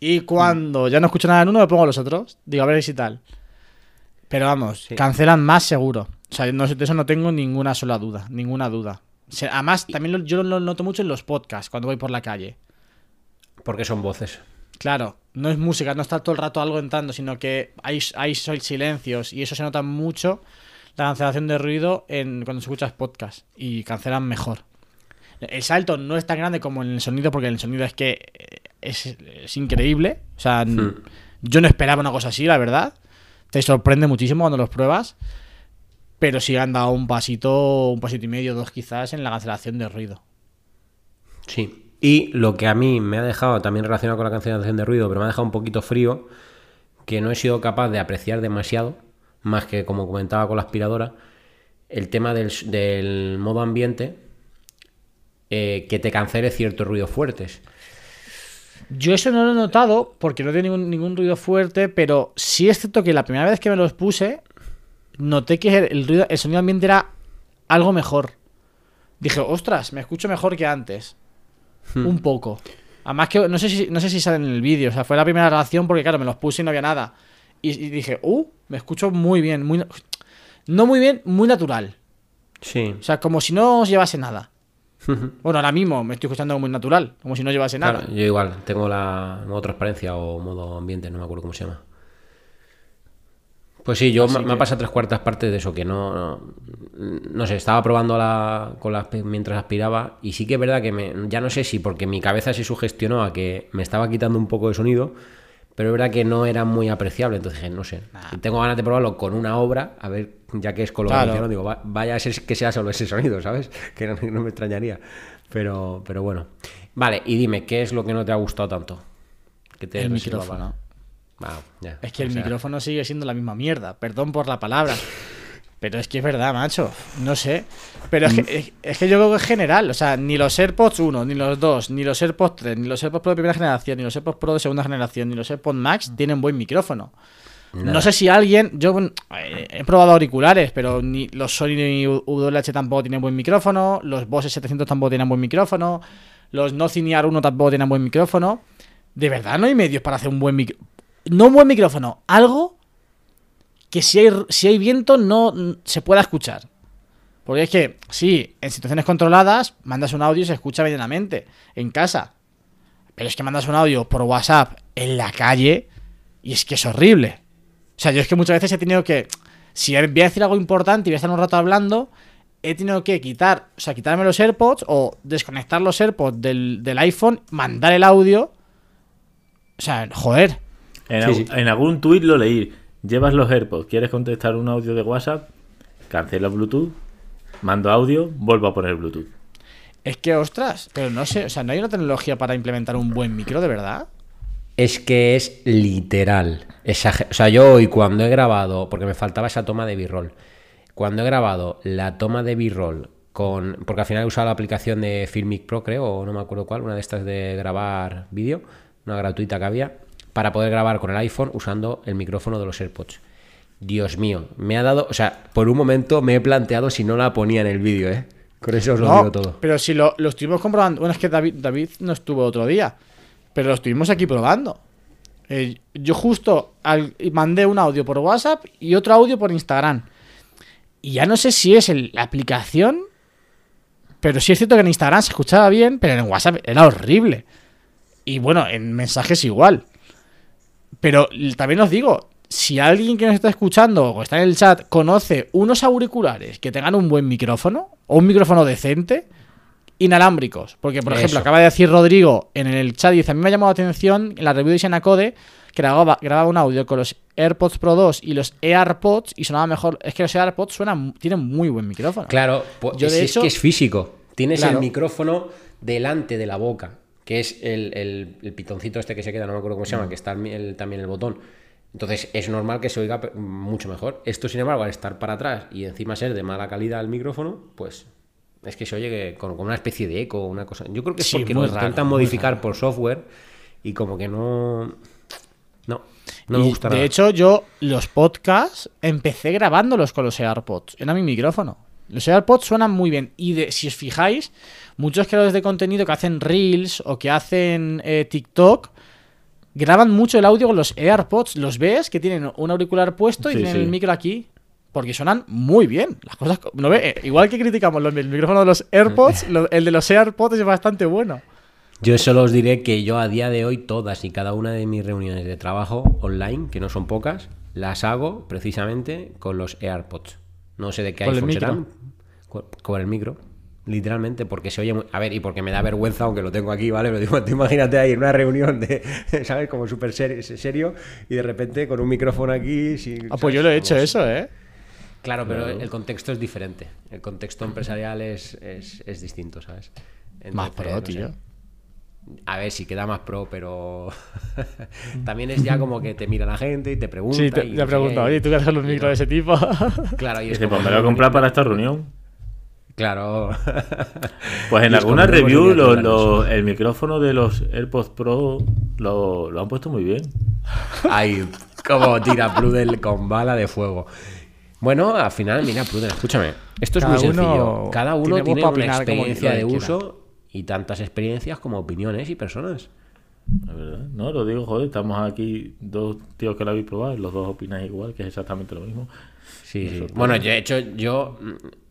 Y cuando ya no escucho nada en uno, me pongo los otros. Digo, a ver si tal. Pero vamos, Sí. cancelan más seguro. O sea, no, de eso no tengo ninguna sola duda. Ninguna duda. Además, también lo- yo lo noto mucho en los podcasts, cuando voy por la calle. Porque son voces. Claro, no es música, no está todo el rato algo entrando, sino que hay, silencios y eso se nota mucho la cancelación de ruido en cuando escuchas podcast y cancelan mejor. El salto no es tan grande como en el sonido porque el sonido es que eh, es, es increíble. O sea, Hmm. yo no esperaba una cosa así, la verdad. Te sorprende muchísimo cuando los pruebas. Pero sí han dado un pasito, un pasito y medio, dos quizás, en la cancelación de ruido. Sí. Y lo que a mí me ha dejado también relacionado con la cancelación de ruido, pero me ha dejado un poquito frío, que no he sido capaz de apreciar demasiado, más que como comentaba con la aspiradora, el tema del, modo ambiente eh, que te cancele ciertos ruidos fuertes. Yo eso no lo he notado porque no tiene ningún, ningún ruido fuerte, pero sí es cierto que la primera vez que me los puse, noté que el, ruido, el sonido ambiente era algo mejor. Dije, ostras, me escucho mejor que antes. Hmm. Un poco. Además que no sé si, no sé si sale en el vídeo. O sea, fue la primera grabación porque, claro, me los puse y no había nada. Y, y dije, uh, me escucho muy bien. Muy, no muy bien, muy natural. Sí. O sea, como si no llevase nada. Bueno, ahora mismo me estoy escuchando muy natural, como si no llevase nada. Claro, yo igual, tengo la modo transparencia o modo ambiente, no me acuerdo cómo se llama. Pues sí, yo Así me, que- ha pasado tres cuartas partes de eso, que no, no, no sé, estaba probando la, con las, mientras aspiraba y sí que es verdad que me, ya no sé si porque mi cabeza se sugestionó a que me estaba quitando un poco de sonido, pero es verdad que no era muy apreciable, entonces dije, no sé, tengo ganas de probarlo con una obra, a ver, ya que es lo Claro. digo, va- vaya a ser que sea solo ese sonido, ¿sabes? Que no, no me extrañaría, pero, pero bueno. Vale, y dime, ¿qué es lo que no te ha gustado tanto? Que te El micrófono. para- Wow, ya, Es que el o sea, micrófono sigue siendo la misma mierda. Perdón por la palabra. Pero es que es verdad, macho. No sé. Pero es que, es, es que yo creo que es general. O sea, ni los AirPods 1, ni los 2, ni los AirPods 3, ni los AirPods Pro de primera generación, ni los AirPods Pro de segunda generación, ni los AirPods Max tienen buen micrófono. No sé si alguien. Yo eh, he probado auriculares, pero ni los Sony UWH tampoco tienen buen micrófono. Los Bose 700 tampoco tienen buen micrófono. Los Nothing R1 tampoco tienen buen micrófono. De verdad, no hay medios para hacer un buen micrófono. No un buen micrófono, algo que si hay, si hay viento no se pueda escuchar. Porque es que, sí, en situaciones controladas, mandas un audio y se escucha medianamente en casa. Pero es que mandas un audio por WhatsApp en la calle y es que es horrible. O sea, yo es que muchas veces he tenido que. Si voy a decir algo importante y voy a estar un rato hablando, he tenido que quitar, o sea, quitarme los AirPods o desconectar los AirPods del, del iPhone, mandar el audio. O sea, joder. En, Sí, algu- sí. en algún tuit lo leí. Llevas los AirPods, quieres contestar un audio de WhatsApp, cancela Bluetooth, mando audio, vuelvo a poner Bluetooth. Es que, ostras, pero no sé, o sea, no hay una tecnología para implementar un buen micro, de verdad. Es que es literal. exager- O sea, yo hoy cuando he grabado, porque me faltaba esa toma de B-roll, cuando he grabado la toma de B-roll con. Porque al final he usado la aplicación de Filmic Pro, creo, o no me acuerdo cuál, una de estas de grabar vídeo, una gratuita que había, para poder grabar con el iPhone usando el micrófono de los AirPods. Dios mío, me ha dado. O sea, por un momento me he planteado si no la ponía en el vídeo, ¿eh? Con eso os lo No, digo todo. pero si lo, lo estuvimos comprobando. Bueno, es que David, David no estuvo otro día. Pero lo estuvimos aquí probando. Eh, yo justo al- mandé un audio por WhatsApp y otro audio por Instagram. Y ya no sé si es el- la aplicación. Pero sí es cierto que en Instagram se escuchaba bien, pero en WhatsApp era horrible. Y bueno, en mensajes igual. Pero también os digo, si alguien que nos está escuchando o está en el chat conoce unos auriculares que tengan un buen micrófono o un micrófono decente, inalámbricos. Porque, por ejemplo, acaba de decir Rodrigo en el chat, dice, a mí me ha llamado la atención en la review de Xenacode que grababa, grababa un audio con los AirPods Pro 2 y los AirPods y sonaba mejor. Es que los AirPods suenan, tienen muy buen micrófono. Claro, pues Yo, de si hecho- es que es físico. Tienes Claro. el micrófono delante de la boca, que es el, el- el pitoncito este que se queda, no me acuerdo cómo se Mm. llama, que está el- también el botón. Entonces es normal que se oiga mucho mejor. Esto, sin embargo, al estar para atrás y encima ser de mala calidad el micrófono, pues es que se oye con, con una especie de eco, una cosa. Yo creo que es Sí, porque lo intentan modificar por software y como que no. No, no me gusta de nada. hecho, yo los podcasts empecé grabándolos con los AirPods. Era mi micrófono. Los AirPods suenan muy bien. Y de, si os fijáis, muchos creadores de contenido que hacen Reels o que hacen eh, TikTok graban mucho el audio con los AirPods. Los ves que tienen un auricular puesto y Sí, tienen sí. el micro aquí. Porque suenan muy bien. Las cosas. co- ¿no ve? Eh, Igual que criticamos el micrófono de los AirPods, lo- el de los AirPods es bastante bueno. Yo solo os diré que yo a día de hoy todas y cada una de mis reuniones de trabajo online, que no son pocas, las hago precisamente con los AirPods. No sé de qué ¿Con el iPhone serán. Con, con el micro. Literalmente, porque se oye muy... A ver, y porque me da vergüenza, aunque lo tengo aquí, ¿vale? Pero digo, tú imagínate ahí en una reunión de, ¿sabes? Como súper serio, y de repente con un micrófono aquí... sin- Ah, pues ¿sabes? yo lo he hecho eso, ¿eh? Claro, pero el contexto es diferente. El contexto empresarial es, es, es distinto, ¿sabes? Más pro, no sé. tío. A ver si queda más pro, pero también es ya como que te mira la gente y te pregunta. Sí, te, y te oye, ¿tú qué haces micros no. de ese tipo? Claro, y es como pues me lo voy a comprar para esta reunión. Claro. Pues en alguna review lo- lo- el micrófono de los AirPods Pro lo, lo han puesto muy bien. Ay, cómo tira Prudel con bala de fuego. Bueno, al final, mira, Prudel, escúchame. Esto es muy sencillo. Cada uno tiene una como experiencia de uso y tantas experiencias como opiniones y personas. La verdad. No, lo digo, joder, estamos aquí dos tíos que lo habéis probado y los dos opináis igual, que es exactamente lo mismo. Sí, sí. Bueno, yo, de hecho, yo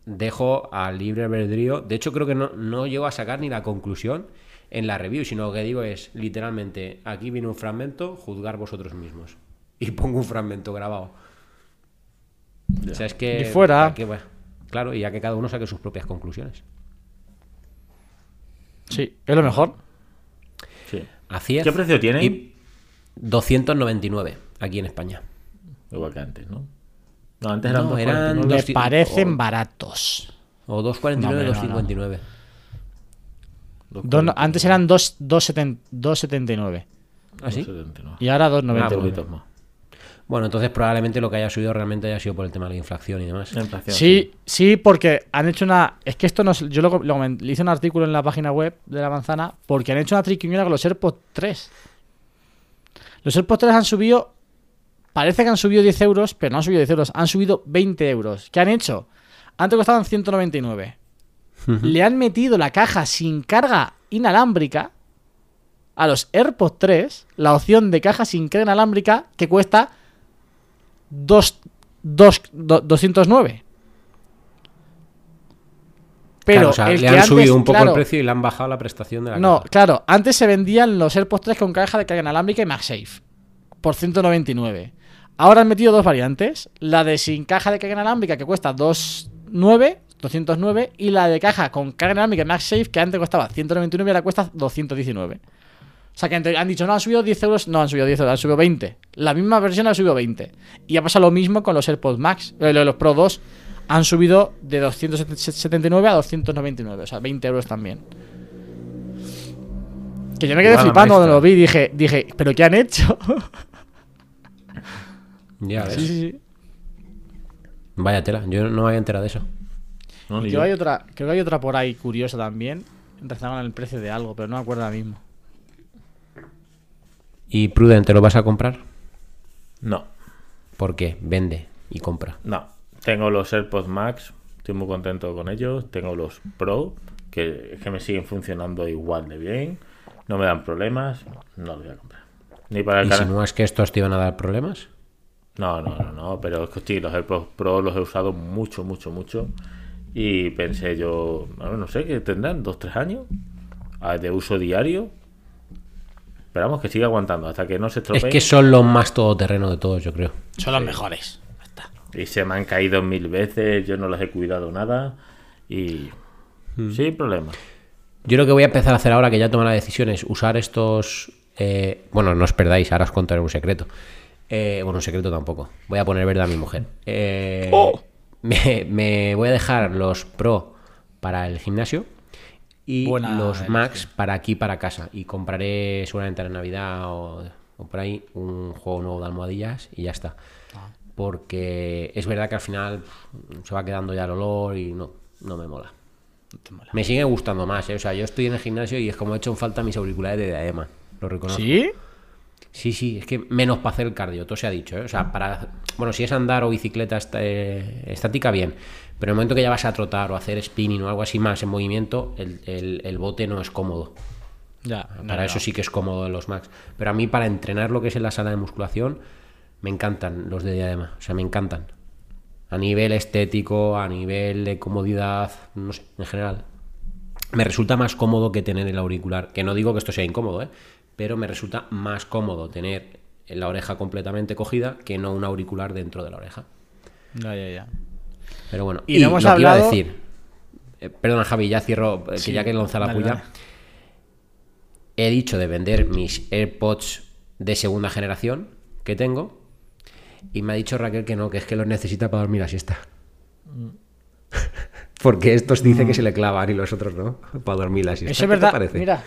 dejo al libre albedrío. De hecho, creo que no, no llego a sacar ni la conclusión en la review, sino lo que digo es literalmente: aquí viene un fragmento, juzgar vosotros mismos. Y pongo un fragmento grabado. O sea, es que. Y fuera. que, bueno, claro, y ya que cada uno saque sus propias conclusiones. Sí, es lo mejor. Sí. Así es. ¿Qué precio tienen? Y 299 aquí en España. Igual que antes, ¿no? No, antes eran No, 2,49. eran Me Dos- parecen o- baratos. O 249, No, hombre, no, no. 259. Dos- antes eran 2 2,70 2,79 ¿Ah, sí? 2,79. y ahora Ah, 2,99. poquitos más. Bueno, entonces probablemente lo que haya subido realmente haya sido por el tema de la inflación y demás. Inflación, Sí, sí, porque han hecho una. Es que esto no es- Yo lo, hice un artículo en la página web de la manzana porque han hecho una triquiñuela con los AirPods 3. Los AirPods 3 han subido. Parece que han subido 10 euros, pero no han subido 10 euros, han subido 20 euros. ¿Qué han hecho? Antes costaban 199. Le han metido la caja sin carga inalámbrica a los AirPods 3, la opción de caja sin carga inalámbrica que cuesta 2, 2, 209. Pero Claro, o sea, el le que han antes, subido un poco claro, el precio y le han bajado la prestación de la No, caja. claro, antes se vendían los AirPods 3 con caja de carga inalámbrica y MagSafe por 199. Ahora han metido dos variantes, la de sin caja de carga inalámbrica que cuesta 29, 209 y la de caja con carga inalámbrica MagSafe que antes costaba 199 y ahora cuesta 219. O sea que han- dicho, no, han subido 10 euros, no han subido 10 euros, han subido 20. La misma versión ha subido 20. Y ha pasado lo mismo con los AirPods Max, eh, los Pro 2 han subido de 279 a 299, o sea, 20 euros también. Que yo me quedé flipando cuando lo vi, dije, dije, ¿pero qué han hecho? Ya ves. sí, sí, sí. Vaya tela, yo no me había enterado de eso. No, Creo yo. que hay otra, creo que hay otra por ahí curiosa también, con el precio de algo, pero no me acuerdo ahora mismo. ¿Y Prudent, te lo vas a comprar? No, ¿Por qué? Vende y compra. no. Tengo los AirPods Max, estoy muy contento con ellos. Tengo los Pro, que, que me siguen funcionando igual de bien. No me dan problemas. No los voy a comprar. Ni para el ¿Y canal. si no es que estos te iban a dar problemas? No, no, no, no, pero es que sí, los AirPods Pro los he usado mucho, mucho, mucho. Y pensé yo, no, no sé, que tendrán dos, tres años de uso diario. Esperamos que siga aguantando hasta que no se Es estropeen. que son los más todoterreno de todos, yo creo. Son los mejores. Está. Y se me han caído mil veces, yo no los he cuidado nada. Y sin problema. Yo lo que voy a empezar a hacer ahora que ya toma la decisión es usar estos. eh, bueno, no os perdáis, ahora os contaré un secreto. Eh, bueno, un secreto tampoco. Voy a poner verde a mi mujer. Eh, me, me voy a dejar los Pro para el gimnasio y Buena los. Max para aquí, para casa. Y compraré seguramente en Navidad o, o por ahí un juego nuevo de almohadillas y ya está. Porque es verdad que al final se va quedando ya el olor y no, no me mola. Me sigue gustando más, ¿eh? O sea, yo estoy en el gimnasio y es como he hecho en falta mis auriculares de diadema. Lo reconozco. ¿Sí? Sí, sí, es que menos para hacer el cardio, todo se ha dicho, ¿eh? O sea, para. Bueno, si es andar o bicicleta est- eh, estática, bien. Pero en el momento que ya vas a trotar o hacer spinning o algo así más en movimiento, el, el- el bote no es cómodo. Ya. Para no, eso no. sí que es cómodo en los Max. Pero a mí, para entrenar lo que es en la sala de musculación, me encantan los de diadema. O sea, me encantan. A nivel estético, a nivel de comodidad, no sé, en general. Me resulta más cómodo que tener el auricular. Que no digo que esto sea incómodo, ¿eh? Pero me resulta más cómodo tener la oreja completamente cogida que no un auricular dentro de la oreja. Ya, ya, ya. Pero bueno, Y y, no hemos lo que iba a hablado- decir. eh, perdona, Javi, ya cierro, eh, que Sí, ya que lanza la dale, puya. dale. He dicho de vender mis AirPods de segunda generación que tengo. Y me ha dicho Raquel que no, que es que los necesita para dormir la siesta. Mm. Porque estos dice que se le clavan y los otros no, para dormir la siesta. Eso es ¿Qué te verdad. parece? Mira,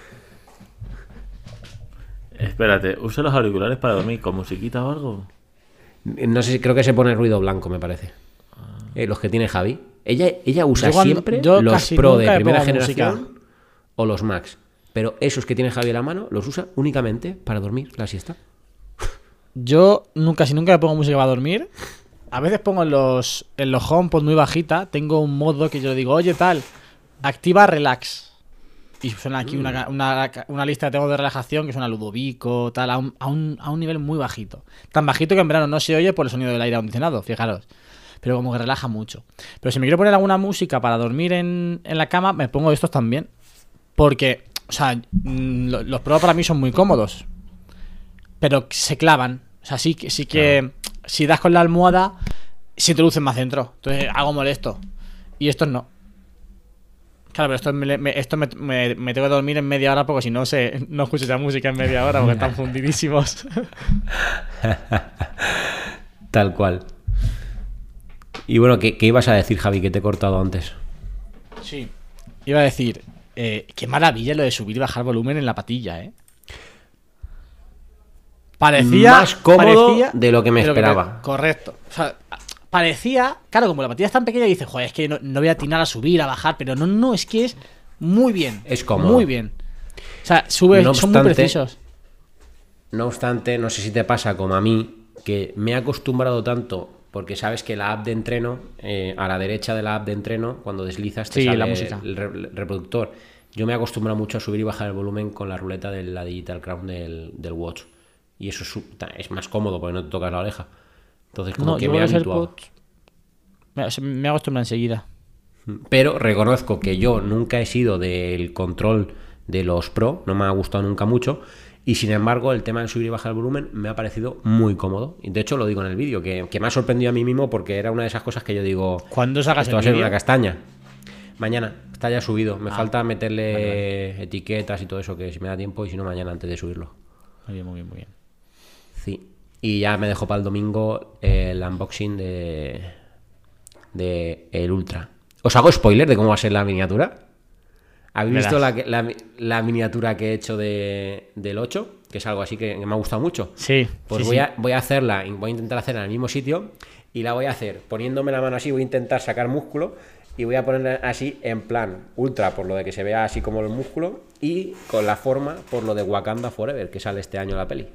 Espérate, usa los auriculares para dormir con musiquita o algo. No sé si creo que se pone ruido blanco, me parece. Eh, los que tiene Javi. Ella, ella usa Yo siempre yo los Pro de primera generación música. o los Max. Pero esos que tiene Javi en la mano los usa únicamente para dormir la siesta. Yo nunca, si nunca le pongo música para dormir. A veces pongo en los, en los HomePod muy bajita. Tengo un modo que yo le digo, oye, tal, activa relax. Y suena aquí una, ca- una, una lista que tengo de relajación que suena Ludovico, tal, a un, a, un, a un nivel muy bajito. Tan bajito que en verano no se oye por el sonido del aire acondicionado, fijaros. Pero como que relaja mucho. Pero si me quiero poner alguna música para dormir en, en la cama, me pongo estos también. Porque, o sea, mm, lo- los Pro para mí son muy cómodos pero se clavan. O sea, sí, que- sí que si das con la almohada, se introducen más dentro. Entonces, algo molesto. Y estos no. Claro, pero esto me, me- esto me, me- me tengo que dormir en media hora porque si no, se, no escucho ya música en media hora porque están fundidísimos. Tal cual. Y bueno, ¿qué, qué ibas a decir, Javi, que te he cortado antes? sí. Iba a decir, eh, qué maravilla lo de subir y bajar volumen en la patilla, ¿eh? Parecía. Más cómodo parecía de lo que me de esperaba. correcto. O sea, parecía. Claro, como la patilla es tan pequeña, dices, joder, es que no, no voy a atinar a subir, a bajar, pero no, no, es que es muy bien. Es cómodo. Muy bien. O sea, sube, No son muy precisos. No obstante, no sé si te pasa como a mí, que me he acostumbrado tanto, porque sabes que la app de entreno, eh, a la derecha de la app de entreno, cuando deslizas te Sí, sale la música. el re- el reproductor. Yo me he acostumbrado mucho a subir y bajar el volumen con la ruleta de la Digital Crown del, del Watch. Y eso es más cómodo porque no te tocas la oreja. Entonces, como No, que yo me los. AirPods. Me, acostumbro enseguida. Pero reconozco que yo nunca he sido del control de los Pro, no me ha gustado nunca mucho. Y sin embargo, el tema de subir y bajar el volumen me ha parecido muy cómodo. Y de hecho, lo digo en el vídeo, que, que me ha sorprendido a mí mismo porque era una de esas cosas que yo digo: ¿Cuándo sacas Esto va a el ser una castaña. Mañana, está ya subido. Me Ah, falta meterle etiquetas y todo eso, que si me da tiempo y si no, mañana antes de subirlo. Muy bien, muy bien, muy bien. Sí. Y ya me dejo para el domingo el unboxing de, de el Ultra. ¿Os hago spoiler de cómo va a ser la miniatura? ¿Habéis visto la, la, la miniatura que he hecho de, del 8? Que es algo así que, me ha gustado mucho. Sí. Pues sí, voy, sí. A, voy a hacerla, voy a intentar hacerla en el mismo sitio y la voy a hacer poniéndome la mano así, voy a intentar sacar músculo y voy a poner así en plan ultra por lo de que se vea así como el músculo y con la forma por lo de Wakanda Forever que sale este año la peli.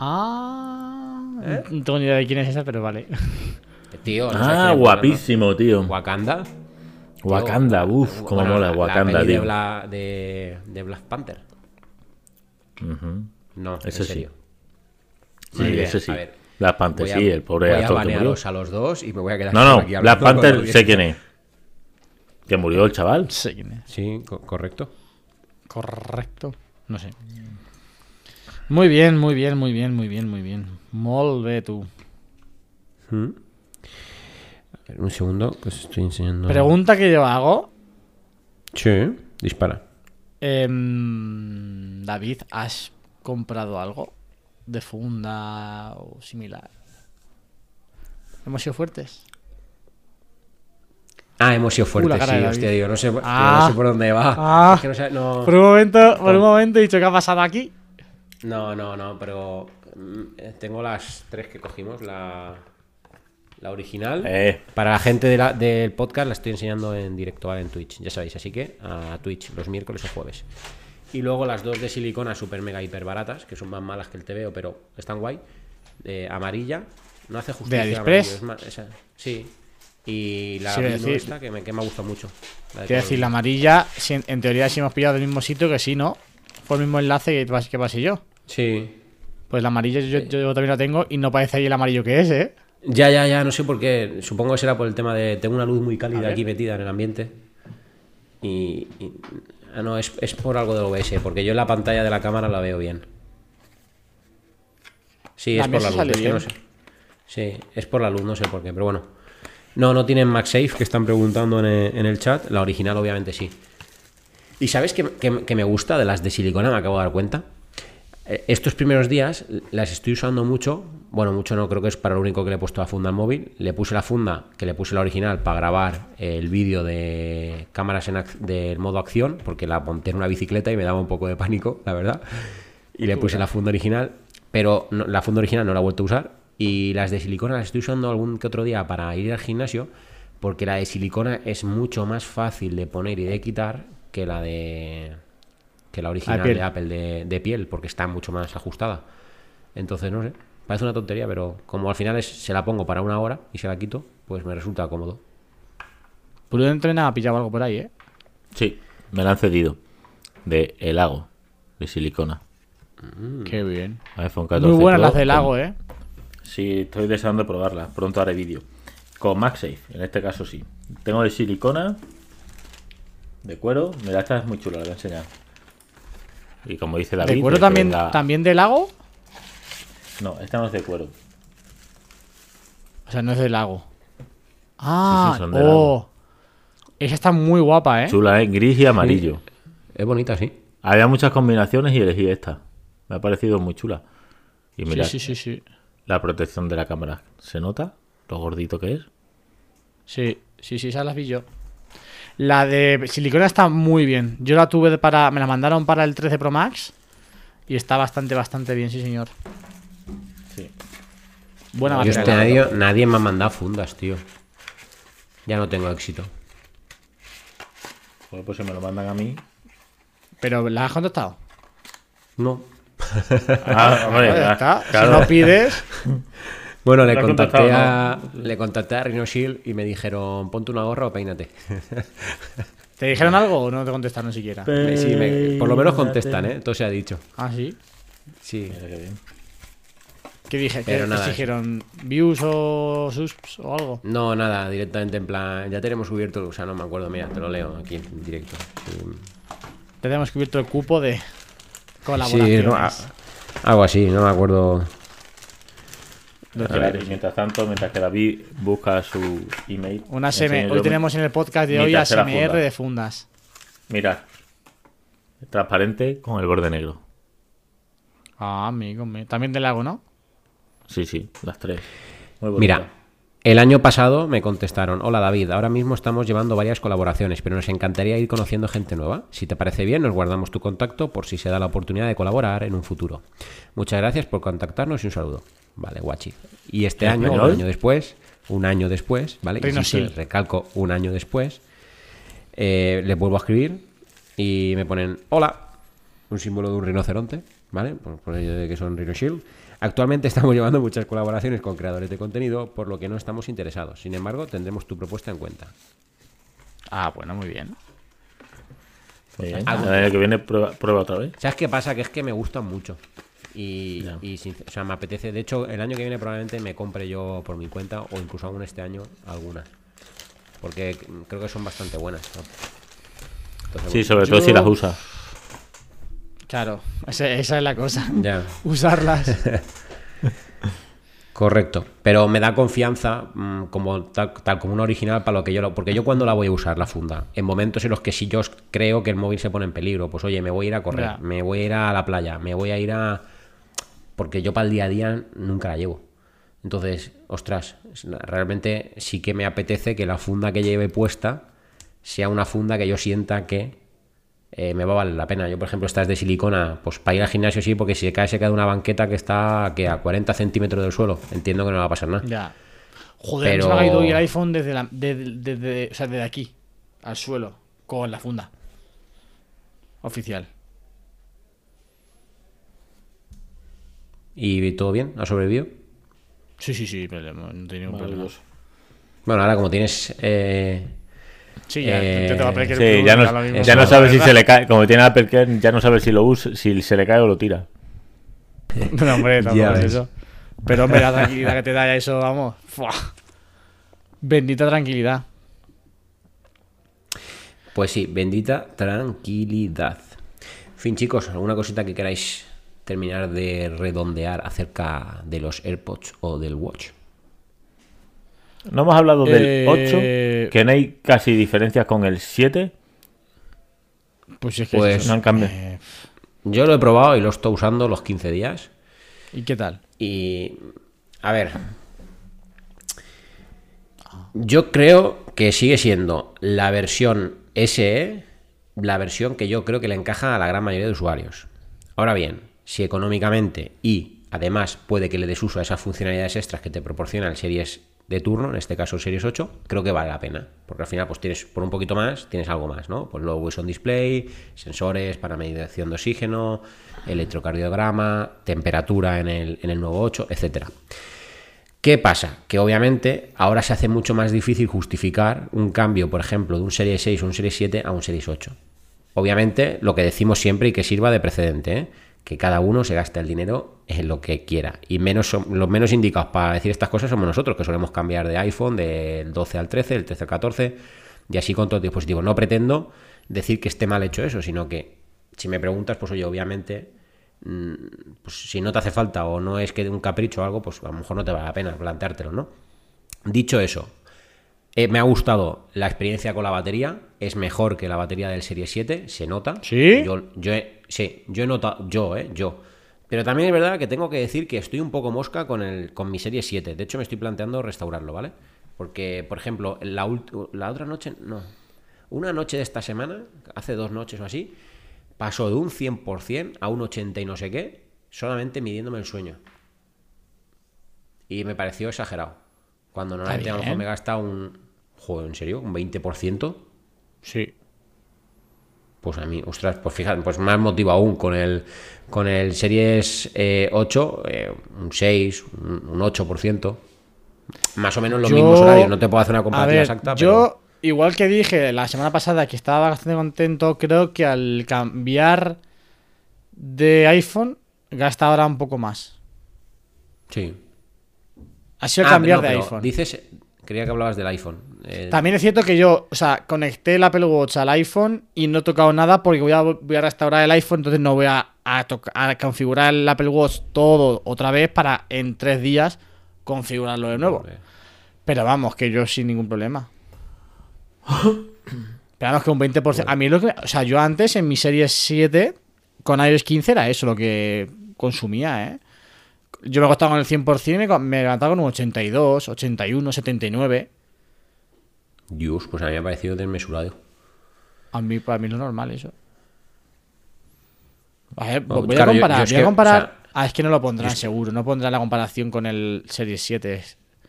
Ah. ¿Eh? No tengo ni idea de quién es esa, pero vale. Tío, no Ah, guapísimo, tío. Wakanda. Tío, Wakanda, uff, cómo bueno, mola la- la Wakanda, peli de, tío. Bla- de, de Black Panther. No, Ese en sí. serio. Sí, sí. A ver, Black Panther, Voy a- sí, el pobre voy a actor que murió. a los dos y me voy a quedar No, no, aquí Black Panther sé quién es. Que murió el chaval. Sí, quién es. Sí, co- correcto. Correcto. No sé. Muy bien, muy bien, muy bien, muy bien, muy bien. Molt bé, tú. Mm. A ver, un segundo, que os estoy enseñando. Pregunta que yo hago. Sí, dispara. Em, David, ¿has comprado algo de funda o similar? ¿Hemos sido fuertes? Ah, hemos sido fuertes, Uh, la cara sí, hostia, digo, no sé, Ah. no sé por dónde va. Ah. Es que no sé- no- Por un momento, por un momento he dicho ¿qué ha pasado aquí? No, no, no, pero mm, eh, tengo las tres que cogimos, la, la original. Eh. Para la gente de la- del podcast la estoy enseñando en directo ¿vale? en Twitch, ya sabéis, así que a Twitch los miércoles o jueves. Y luego las dos de silicona super mega hiper baratas, que son más malas que el TVO, pero están guay. De amarilla, no hace justicia. al AliExpress? amarillo, es más- esa- sí. Y la Sí, decir- esta que me, que me ha gustado mucho. la de Quiero decir, la amarilla, si en, en teoría si hemos pillado del mismo sitio que sí, ¿no? Fue el mismo enlace que, que pasé yo. Sí. Pues la amarilla yo, yo- yo también la tengo y no parece ahí el amarillo que es, ¿eh? Ya, ya, ya, no sé por qué. Supongo que será por el tema de. Tengo una luz muy cálida aquí metida en el ambiente. Y. y- ah, no, es, es por algo del OBS, porque yo en la pantalla de la cámara la veo bien. Sí, La es por la luz, es que no sé. Sí, es por la luz, no sé por qué, pero bueno. No, no tienen MagSafe, que están preguntando en el, en el chat. La original, obviamente, sí. ¿Y sabes qué, qué- qué me gusta de las de silicona? Me acabo de dar cuenta. Eh, Estos primeros días las estoy usando mucho. Bueno, mucho no, creo que es para lo único que le he puesto la funda al móvil. Le puse la funda, que le puse la original, para grabar el vídeo de cámaras en del modo acción, porque la monté en una bicicleta y me daba un poco de pánico, la verdad. Y le puse la funda original, pero no- la funda original no la he vuelto a usar. Y las de silicona las estoy usando algún que otro día para ir al gimnasio, porque la de silicona es mucho más fácil de poner y de quitar que la de que la original piel. de Apple de, de piel, porque está mucho más ajustada. Entonces, no sé, parece una tontería, pero como al final es, se la pongo para una hora y se la quito, pues me resulta cómodo. Prudente ha pillado algo por ahí, ¿eh? Sí, me la han cedido. De el lago, de silicona. Qué bien. iPhone 14 Muy buenas Pro las del con- lago, ¿eh? Sí, estoy deseando probarla. Pronto haré vídeo. Con MagSafe, en este caso sí. Tengo de silicona, de cuero. Mira, esta es muy chula, la voy a enseñar. Y como dice David... ¿De cuero también, venga- también de lago? No, esta no es de cuero. O sea, no es de lago. Ah, de oh. Esa está muy guapa, ¿eh? Chula, ¿eh? Gris y amarillo. Es bonita, sí. Había muchas combinaciones y elegí esta. Me ha parecido muy chula. Y mira, Sí, sí, sí, sí. la protección de la cámara. ¿Se nota lo gordito que es? Sí, sí, sí, esas las vi yo. La de silicona está muy bien. Yo la tuve para. Me la mandaron para el 13 Pro Max. Y está bastante, bastante bien, sí, señor. Sí. Buena Yo batería. este nadie, nadie me ha mandado fundas, tío. Ya no tengo éxito. Bueno, pues se me lo mandan a mí. Pero ¿la has contestado? No. Ah, hombre, Ya está. claro. Si no pides. Bueno, le ¿Te has contacté, a, le contacté a Rhino Shield y me dijeron, ponte una gorra o peínate. ¿Te dijeron algo o no te contestaron siquiera? Sí, me- por lo menos contestan, ¿eh? Todo se ha dicho. Ah, sí. Sí. Qué bien. ¿Qué dije? Pero ¿Qué nada. dijeron? ¿Views o subs o algo? No, nada, directamente en plan, ya tenemos cubierto, o sea, no me acuerdo, mira, te lo leo aquí en directo. Sí, Tenemos cubierto el cupo de Sí, colaboraciones. no, a- algo así, no me acuerdo. A ver, y mientras tanto, mientras que David busca su email. Una SM. Hoy tenemos en el podcast de hoy ASMR funda. de fundas. Mira. Transparente con el borde negro. Ah, amigo mío. También del lago, ¿no? Sí, sí, las tres. Muy. Mira, el año pasado me contestaron, hola David, ahora mismo estamos llevando varias colaboraciones, pero nos encantaría ir conociendo gente nueva. Si te parece bien, nos guardamos tu contacto por si se da la oportunidad de colaborar en un futuro. Muchas gracias por contactarnos y un saludo. Vale, guachi. Y este ¿En año, un año después, un año después, ¿vale? Insisto, Shield. recalco, un año después, eh, les vuelvo a escribir y me ponen, hola, un símbolo de un rinoceronte, ¿vale? Por, por ello de que son Rhino Shield. Actualmente estamos llevando muchas colaboraciones con creadores de contenido, por lo que no estamos interesados. Sin embargo, tendremos tu propuesta en cuenta. Ah, bueno, muy bien. Muy bien. Algo. El año que viene prueba, prueba otra vez. ¿Sabes qué pasa? Que es que me gustan mucho. Y, o sea, me apetece. De hecho, el año que viene probablemente me compre yo por mi cuenta, o incluso aún este año, algunas. Porque creo que son bastante buenas. ¿no? Entonces, Sí, bueno, sobre todo Yo- si las usa. Claro, esa, esa es la cosa. Ya. Usarlas. Correcto, pero me da confianza mm, como tal, tal como un original para lo que yo lo, porque yo cuando la voy a usar la funda, en momentos en los que si yo creo que el móvil se pone en peligro, pues oye, me voy a ir a correr, Ya. me voy a ir a la playa, me voy a ir a porque yo para el día a día nunca la llevo. Entonces, ostras, realmente sí que me apetece que la funda que lleve puesta sea una funda que yo sienta que eh, me va a valer la pena. Yo, por ejemplo, esta es de silicona, pues para ir al gimnasio sí, porque si se cae, se cae una banqueta que está que a 40 centímetros del suelo. Entiendo que no va a pasar nada. ya. Joder, Pero- se me ha caído hoy el iPhone desde, la, de- de- de- o sea, desde aquí al suelo con la funda. Oficial. ¿Y todo bien? ¿Ha sobrevivido? Sí, sí, sí, no tiene ningún problema. Bueno, ahora como tienes... eh, Sí, ya, Eh, Sí, ya no, mismo. ya no La sabe si se le cae. Como tiene Apple Care, ya no sabe si lo usa, si se le cae o lo tira. No, hombre, tampoco es eso. Pero, hombre, la tranquilidad que te da eso, vamos. ¡fua! Bendita tranquilidad. pues sí, bendita tranquilidad. En fin, chicos, ¿alguna cosita que queráis terminar de redondear acerca de los AirPods o del Watch? No hemos hablado del Eh, 8, que no hay casi diferencias con el 7. Pues es que Pues-. No han cambiado. Eh, Yo lo he probado y lo estoy usando los 15 días. ¿Y qué tal? Y. A ver. Yo creo que sigue siendo la versión SE la versión que yo creo que le encaja a la gran mayoría de usuarios. Ahora bien, si económicamente y además puede que le des uso a esas funcionalidades extras que te proporciona el Series de turno, en este caso Series 8, creo que vale la pena. Porque al final, pues tienes por un poquito más, tienes algo más, ¿no? Pues luego on Display, sensores para medición de oxígeno, electrocardiograma, temperatura en el, en el nuevo 8, etcétera. ¿Qué pasa? Que obviamente ahora se hace mucho más difícil justificar un cambio, por ejemplo, de un Series 6 o un Series 7 a un Series 8. Obviamente, lo que decimos siempre y que sirva de precedente, ¿eh? Que cada uno se gaste el dinero en lo que quiera. Y menos los menos indicados para decir estas cosas somos nosotros, que solemos cambiar de iPhone del 12 al 13, del 13 al 14, y así con todos los dispositivos. No pretendo decir que esté mal hecho eso, sino que si me preguntas, pues oye, obviamente, mm, pues si no te hace falta o no es que de un capricho o algo, pues a lo mejor no te vale la pena planteártelo, ¿no? Dicho eso, eh, me ha gustado la experiencia con la batería. Es mejor que la batería del Serie 7, se nota. ¿Sí? Yo, yo he, sí, yo he notado, yo, eh, yo. Pero también es verdad que tengo que decir que estoy un poco mosca con, el, con mi Serie 7. De hecho, me estoy planteando restaurarlo, ¿vale? Porque, por ejemplo, la, la otra noche, no. Una noche de esta semana, hace dos noches o así, pasó de un 100% a un 80 y no sé qué, solamente midiéndome el sueño. Y me pareció exagerado. Cuando normalmente a lo mejor me gasta un. Joder, ¿en serio? ¿Un 20%? Sí. Pues a mí, ostras, pues fíjate, pues más motivo aún con el, con el Series 8, eh, eh, un 6, un, 8%. Más o menos los mismos horarios, no te puedo hacer una comparativa exacta. Yo, igual que dije la semana pasada que estaba bastante contento, creo que al cambiar de iPhone gasta ahora un poco más. Sí. Ha sido ah, cambiar de iPhone. Dices, creía que hablabas del iPhone. Eh, También es cierto que yo, o sea, conecté el Apple Watch al iPhone y no he tocado nada porque voy a, voy a restaurar el iPhone, entonces no voy a, a, configurar el Apple Watch todo otra vez para en tres días configurarlo de nuevo. Pero vamos, que yo sin ningún problema. Pero vamos, que un 20%. A mí lo que. O sea, yo antes en mi serie 7 con iOS 15 era eso lo que consumía, ¿eh? Yo me he costado con el 100% y me, me he levantado con un 82, 81, 79. Dios, pues a mí me ha parecido desmesurado. A mí, para mí es normal eso. A ver, voy a comparar. voy a comparar. ah, es que no lo pondrán seguro. No pondrán la comparación con el Series 7.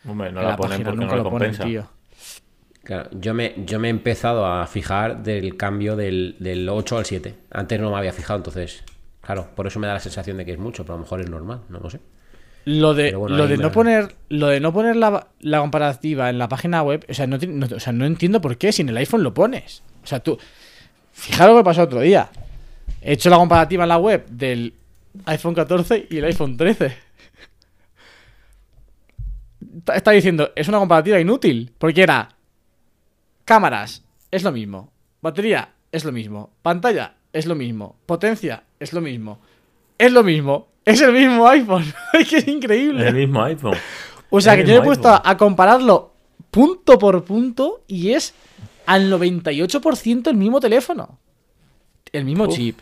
Hombre, no la, ponen porque no lo, compensa. tío. Claro, yo me, yo me he empezado a fijar del cambio del, del 8 al 7. Antes no me había fijado, entonces. Claro, por eso me da la sensación de que es mucho, pero a lo mejor es normal, no lo sé. Lo de, lo de no poner, lo de no poner la, comparativa en la página web, o sea, no, o sea, no entiendo por qué, si en el iPhone lo pones. O sea, tú. Fijaros lo que pasó otro día. He hecho la comparativa en la web del iPhone 14 y el iPhone 13. Está diciendo, es una comparativa inútil. Porque era. Cámaras, es lo mismo. Batería, es lo mismo. Pantalla, es lo mismo. Potencia, es lo mismo. Es lo mismo. Es el mismo iPhone. es que es increíble. El mismo iPhone. O sea, que yo he puesto a, compararlo punto por punto y es al 98% el mismo teléfono. El mismo chip.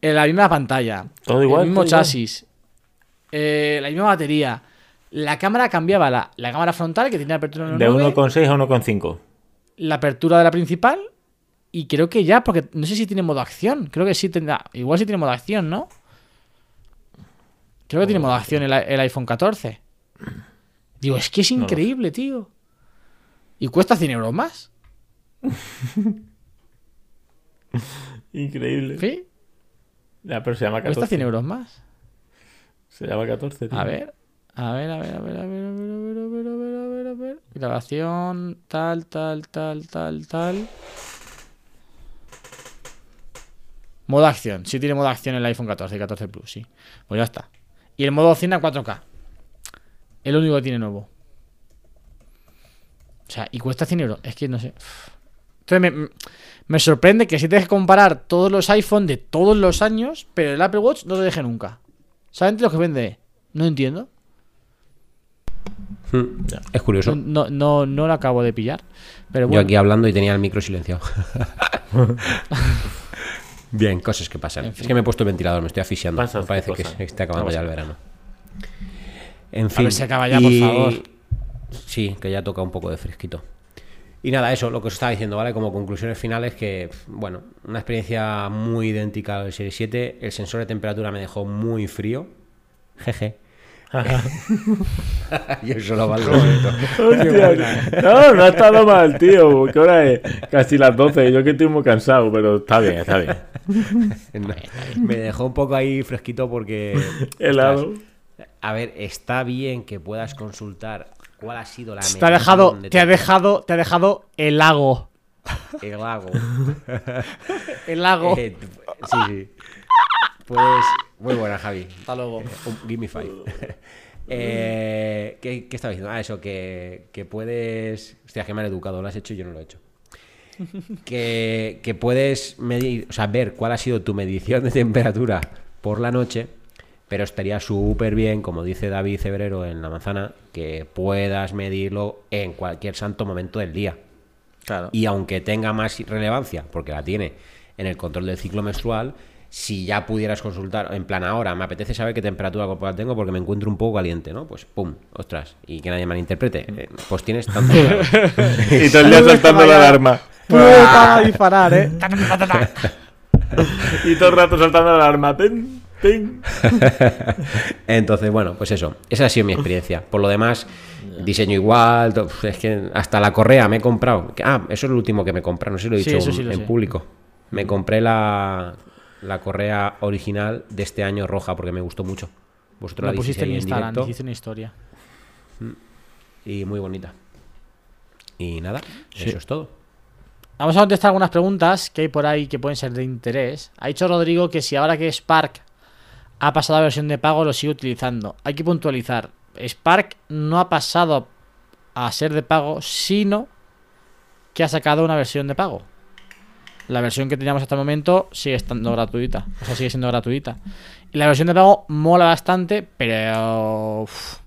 La misma pantalla. Todo igual. El mismo chasis. Eh, la misma batería. La cámara cambiaba la, cámara frontal que tenía apertura de 1,6 a 1,5. La apertura de la principal. Y creo que ya, porque no sé si tiene modo acción. Creo que sí tendrá. Igual sí tiene modo acción, ¿no? Creo que tiene modo acción el, iPhone 14. Digo, es que es increíble, tío. Y cuesta 100 euros más. increíble. ¿Sí? Ya, pero se llama 14. Cuesta 100 euros más. Se llama 14, tío. A ver. A ver, a ver, a ver, a ver, a ver, a ver, a ver, a ver, a ver. Grabación, tal, tal, tal, tal, tal. Modo acción. Sí tiene modo acción el iPhone 14 y 14 Plus, sí. Pues ya está. Y el modo cine a 4K. El único que tiene nuevo. O sea, y cuesta 100 euros. Es que no sé. Entonces me, sorprende que si tienes que comparar todos los iPhone de todos los años, pero el Apple Watch no te deje nunca. ¿Saben lo que vende? No entiendo. Hmm, es curioso. No, no, no, lo acabo de pillar. Pero Yo aquí hablando y tenía el micro silenciado. Bien, cosas que pasan. Es que me he puesto el ventilador, me estoy asfixiando. me parece que se está acabando ya el verano. En fin. A ver si acaba ya, por favor. Sí, que ya toca un poco de fresquito. Y nada, eso, lo que os estaba diciendo, ¿vale? Como conclusiones finales, que, bueno, una experiencia muy idéntica al Serie 7. El sensor de temperatura me dejó muy frío. Jeje. Yo solo valgo esto. Hostia, no, no ha estado mal, tío. ¿Qué hora es? Casi las 12. Yo que estoy muy cansado, pero está bien, está bien. No, Me dejó un poco ahí fresquito porque. Helado. A ver, está bien que puedas consultar cuál ha sido la Te ha dejado, de te ha dejado, te ha dejado el lago. el lago. El lago. Eh, sí, sí. Pues. Muy buena, Javi. Hasta luego. Un- Give me five. Eh, ¿qué, qué estaba diciendo? Ah, eso, que, que puedes. Hostia, que mal educado, lo has hecho y yo no lo he hecho. Que, que puedes medir, o sea, ver cuál ha sido tu medición de temperatura por la noche, pero estaría súper bien, como dice David Cebrero en La Manzana, que puedas medirlo en cualquier santo momento del día. Claro. Y aunque tenga más relevancia, porque la tiene en el control del ciclo menstrual, si ya pudieras consultar, en plan ahora, me apetece saber qué temperatura corporal tengo porque me encuentro un poco caliente, ¿no? Pues pum, ostras, y que nadie malinterprete. eh, Pues tienes tanto. Y todo el día saltando la alarma. Puta, a disparar, eh. Y todo el rato saltando la alarma. Pim, pim. Entonces, bueno, pues eso. Esa ha sido mi experiencia. Por lo demás, diseño igual. Es que hasta la correa me he comprado. Ah, eso es lo último que me compré. No sé si lo he dicho sí en, lo en sé. público. Me compré la, la correa original de este año roja porque me gustó mucho. Vosotros Lo la pusiste en en Instagram, hiciste una historia. y muy bonita. Y nada, eso es todo. Vamos a contestar algunas preguntas que hay por ahí que pueden ser de interés. Ha dicho Rodrigo que si ahora que Spark ha pasado a versión de pago lo sigue utilizando. Hay que puntualizar. Spark no ha pasado a ser de pago, sino que ha sacado una versión de pago. La versión que teníamos hasta el momento sigue estando gratuita. O sea, sigue siendo gratuita. Y la versión de pago mola bastante, pero uf,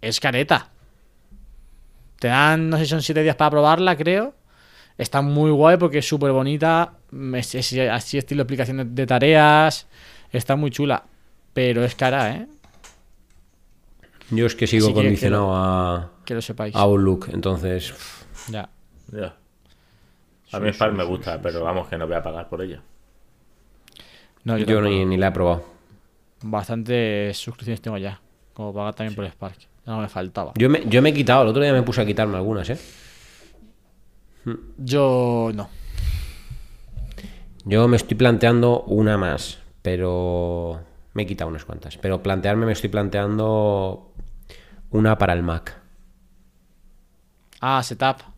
es careta. Te dan, no sé si son 7 días para probarla, creo. Está muy guay porque es súper bonita. Es, es así estilo explicación de, de tareas. Está muy chula. Pero es cara, ¿eh? Yo es que sigo Así que- condicionado a, Que lo sepáis. a Outlook, entonces. Ya. Ya. A mí Spark me gusta, pero vamos que no voy a pagar por ella. No, yo, ni, ni la he probado. Bastantes suscripciones tengo ya. Como pagar también por Spark. No me faltaba. Yo me, yo me he quitado, el otro día me puse a quitarme algunas, ¿eh? Yo no. Yo me estoy planteando una más, pero me he quitado unas cuantas. Pero plantearme me estoy planteando una para el Mac. Ah, setup.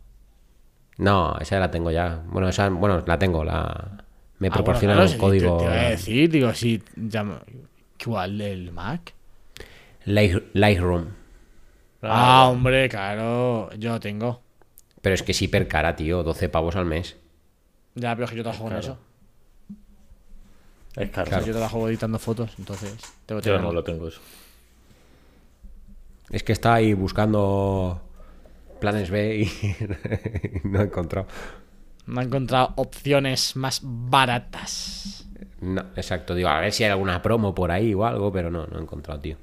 No, esa la tengo ya. Bueno, esa, bueno, la tengo, la me Ah, proporciona bueno, un claro, sí, código Te, te iba a decir, digo, sí. Ya, me- ¿Cuál del Mac? Light- Lightroom. Ah, hombre, claro. Yo lo tengo. Pero es que es hiper cara, tío, 12 pavos al mes. Ya, pero es que yo trabajo con Claro. eso. Es caro. Yo trabajo editando fotos, entonces tengo Yo no lo tengo eso. Es que está ahí buscando planes B y no he encontrado. No he encontrado opciones más baratas. No, exacto, digo, a ver si hay alguna promo por ahí o algo, pero no, no he encontrado, tío.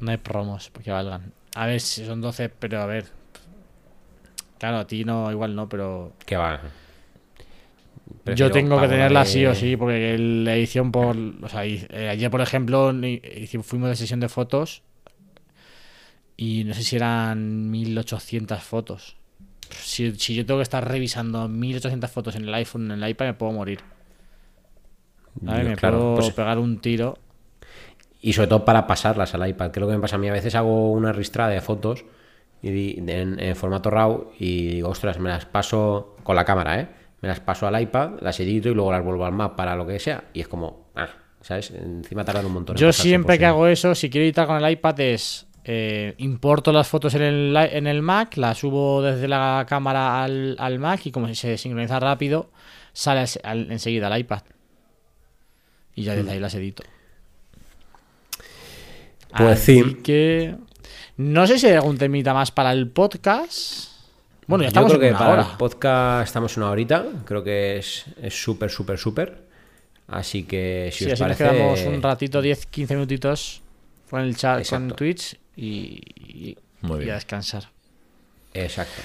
No hay promos porque valgan. A ver si son 12, pero a ver. Claro, a ti no, igual no, pero. Que va. yo tengo que tenerla de- sí o sí, porque la edición por. O sea, eh, ayer, por ejemplo, fuimos de sesión de fotos y no sé si eran 1800 fotos. Si, si yo tengo que estar revisando 1800 fotos en el iPhone, en el iPad, me puedo morir. A ver, Yo, me claro, puedo pues- pegar un tiro. Y sobre todo para pasarlas al iPad, que es lo que me pasa a mí. A veces hago una ristra de fotos y en, en formato RAW y digo, ostras, me las paso con la cámara, ¿eh? Me las paso al iPad, las edito y luego las vuelvo al Mac para lo que sea. Y es como, ah, ¿sabes? Encima tardan un montón. Yo siempre que hago eso, si quiero editar con el iPad es eh, importo las fotos en el, en el Mac, las subo desde la cámara al, al Mac y como se sincroniza rápido, sale al- al- enseguida al iPad. Y ya desde ahí las edito. Pues Así sí. que no sé si hay algún temita más para el podcast. Bueno, ya Yo estamos creo en que para hora. el podcast estamos una horita. Creo que es es súper, súper, súper. Así que si Sí, os así parece. nos quedamos un ratito, 10-15 minutitos con el chat, con. Twitch y, a descansar. Exacto.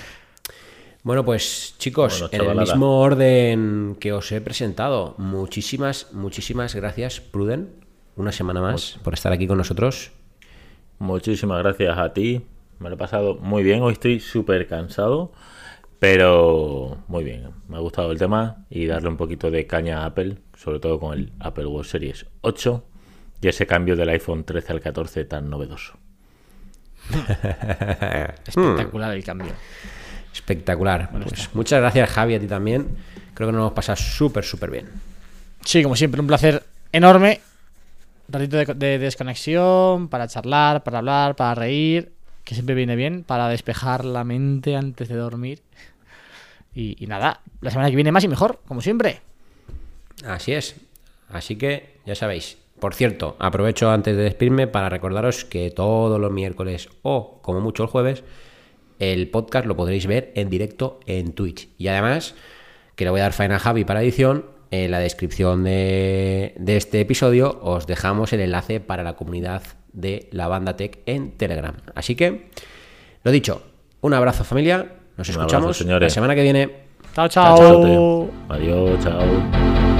Bueno, pues chicos, Bueno, en el mismo orden que os he presentado, muchísimas, muchísimas gracias, Pruden, una semana más por estar aquí con nosotros. muchísimas gracias a ti. Me lo he pasado muy bien. Hoy estoy súper cansado, pero muy bien. Me ha gustado el tema y darle un poquito de caña a Apple, sobre todo con el Apple Watch Series 8 y ese cambio del iPhone 13 al 14 tan novedoso. Espectacular el cambio. Espectacular. Pues muchas gracias, Javi, a ti también. Creo que nos hemos pasado súper, súper bien. Sí, como siempre, un placer enorme. Un ratito de, de desconexión para charlar, para hablar, para reír, que siempre viene bien, para despejar la mente antes de dormir. Y, y nada, la semana que viene más y mejor, como siempre. Así es. Así que ya sabéis. Por cierto, aprovecho antes de despedirme para recordaros que todos los miércoles o como mucho el jueves, el podcast lo podréis ver en directo en Twitch. Y además, que le voy a dar faena a Javi para edición, en la descripción de, de este episodio os dejamos el enlace para la comunidad de la banda Tech en Telegram. Así que, lo dicho, un abrazo familia, nos Un escuchamos abrazo, señores. la semana que viene. Chao, Chao, chao. chao. Adiós, chao.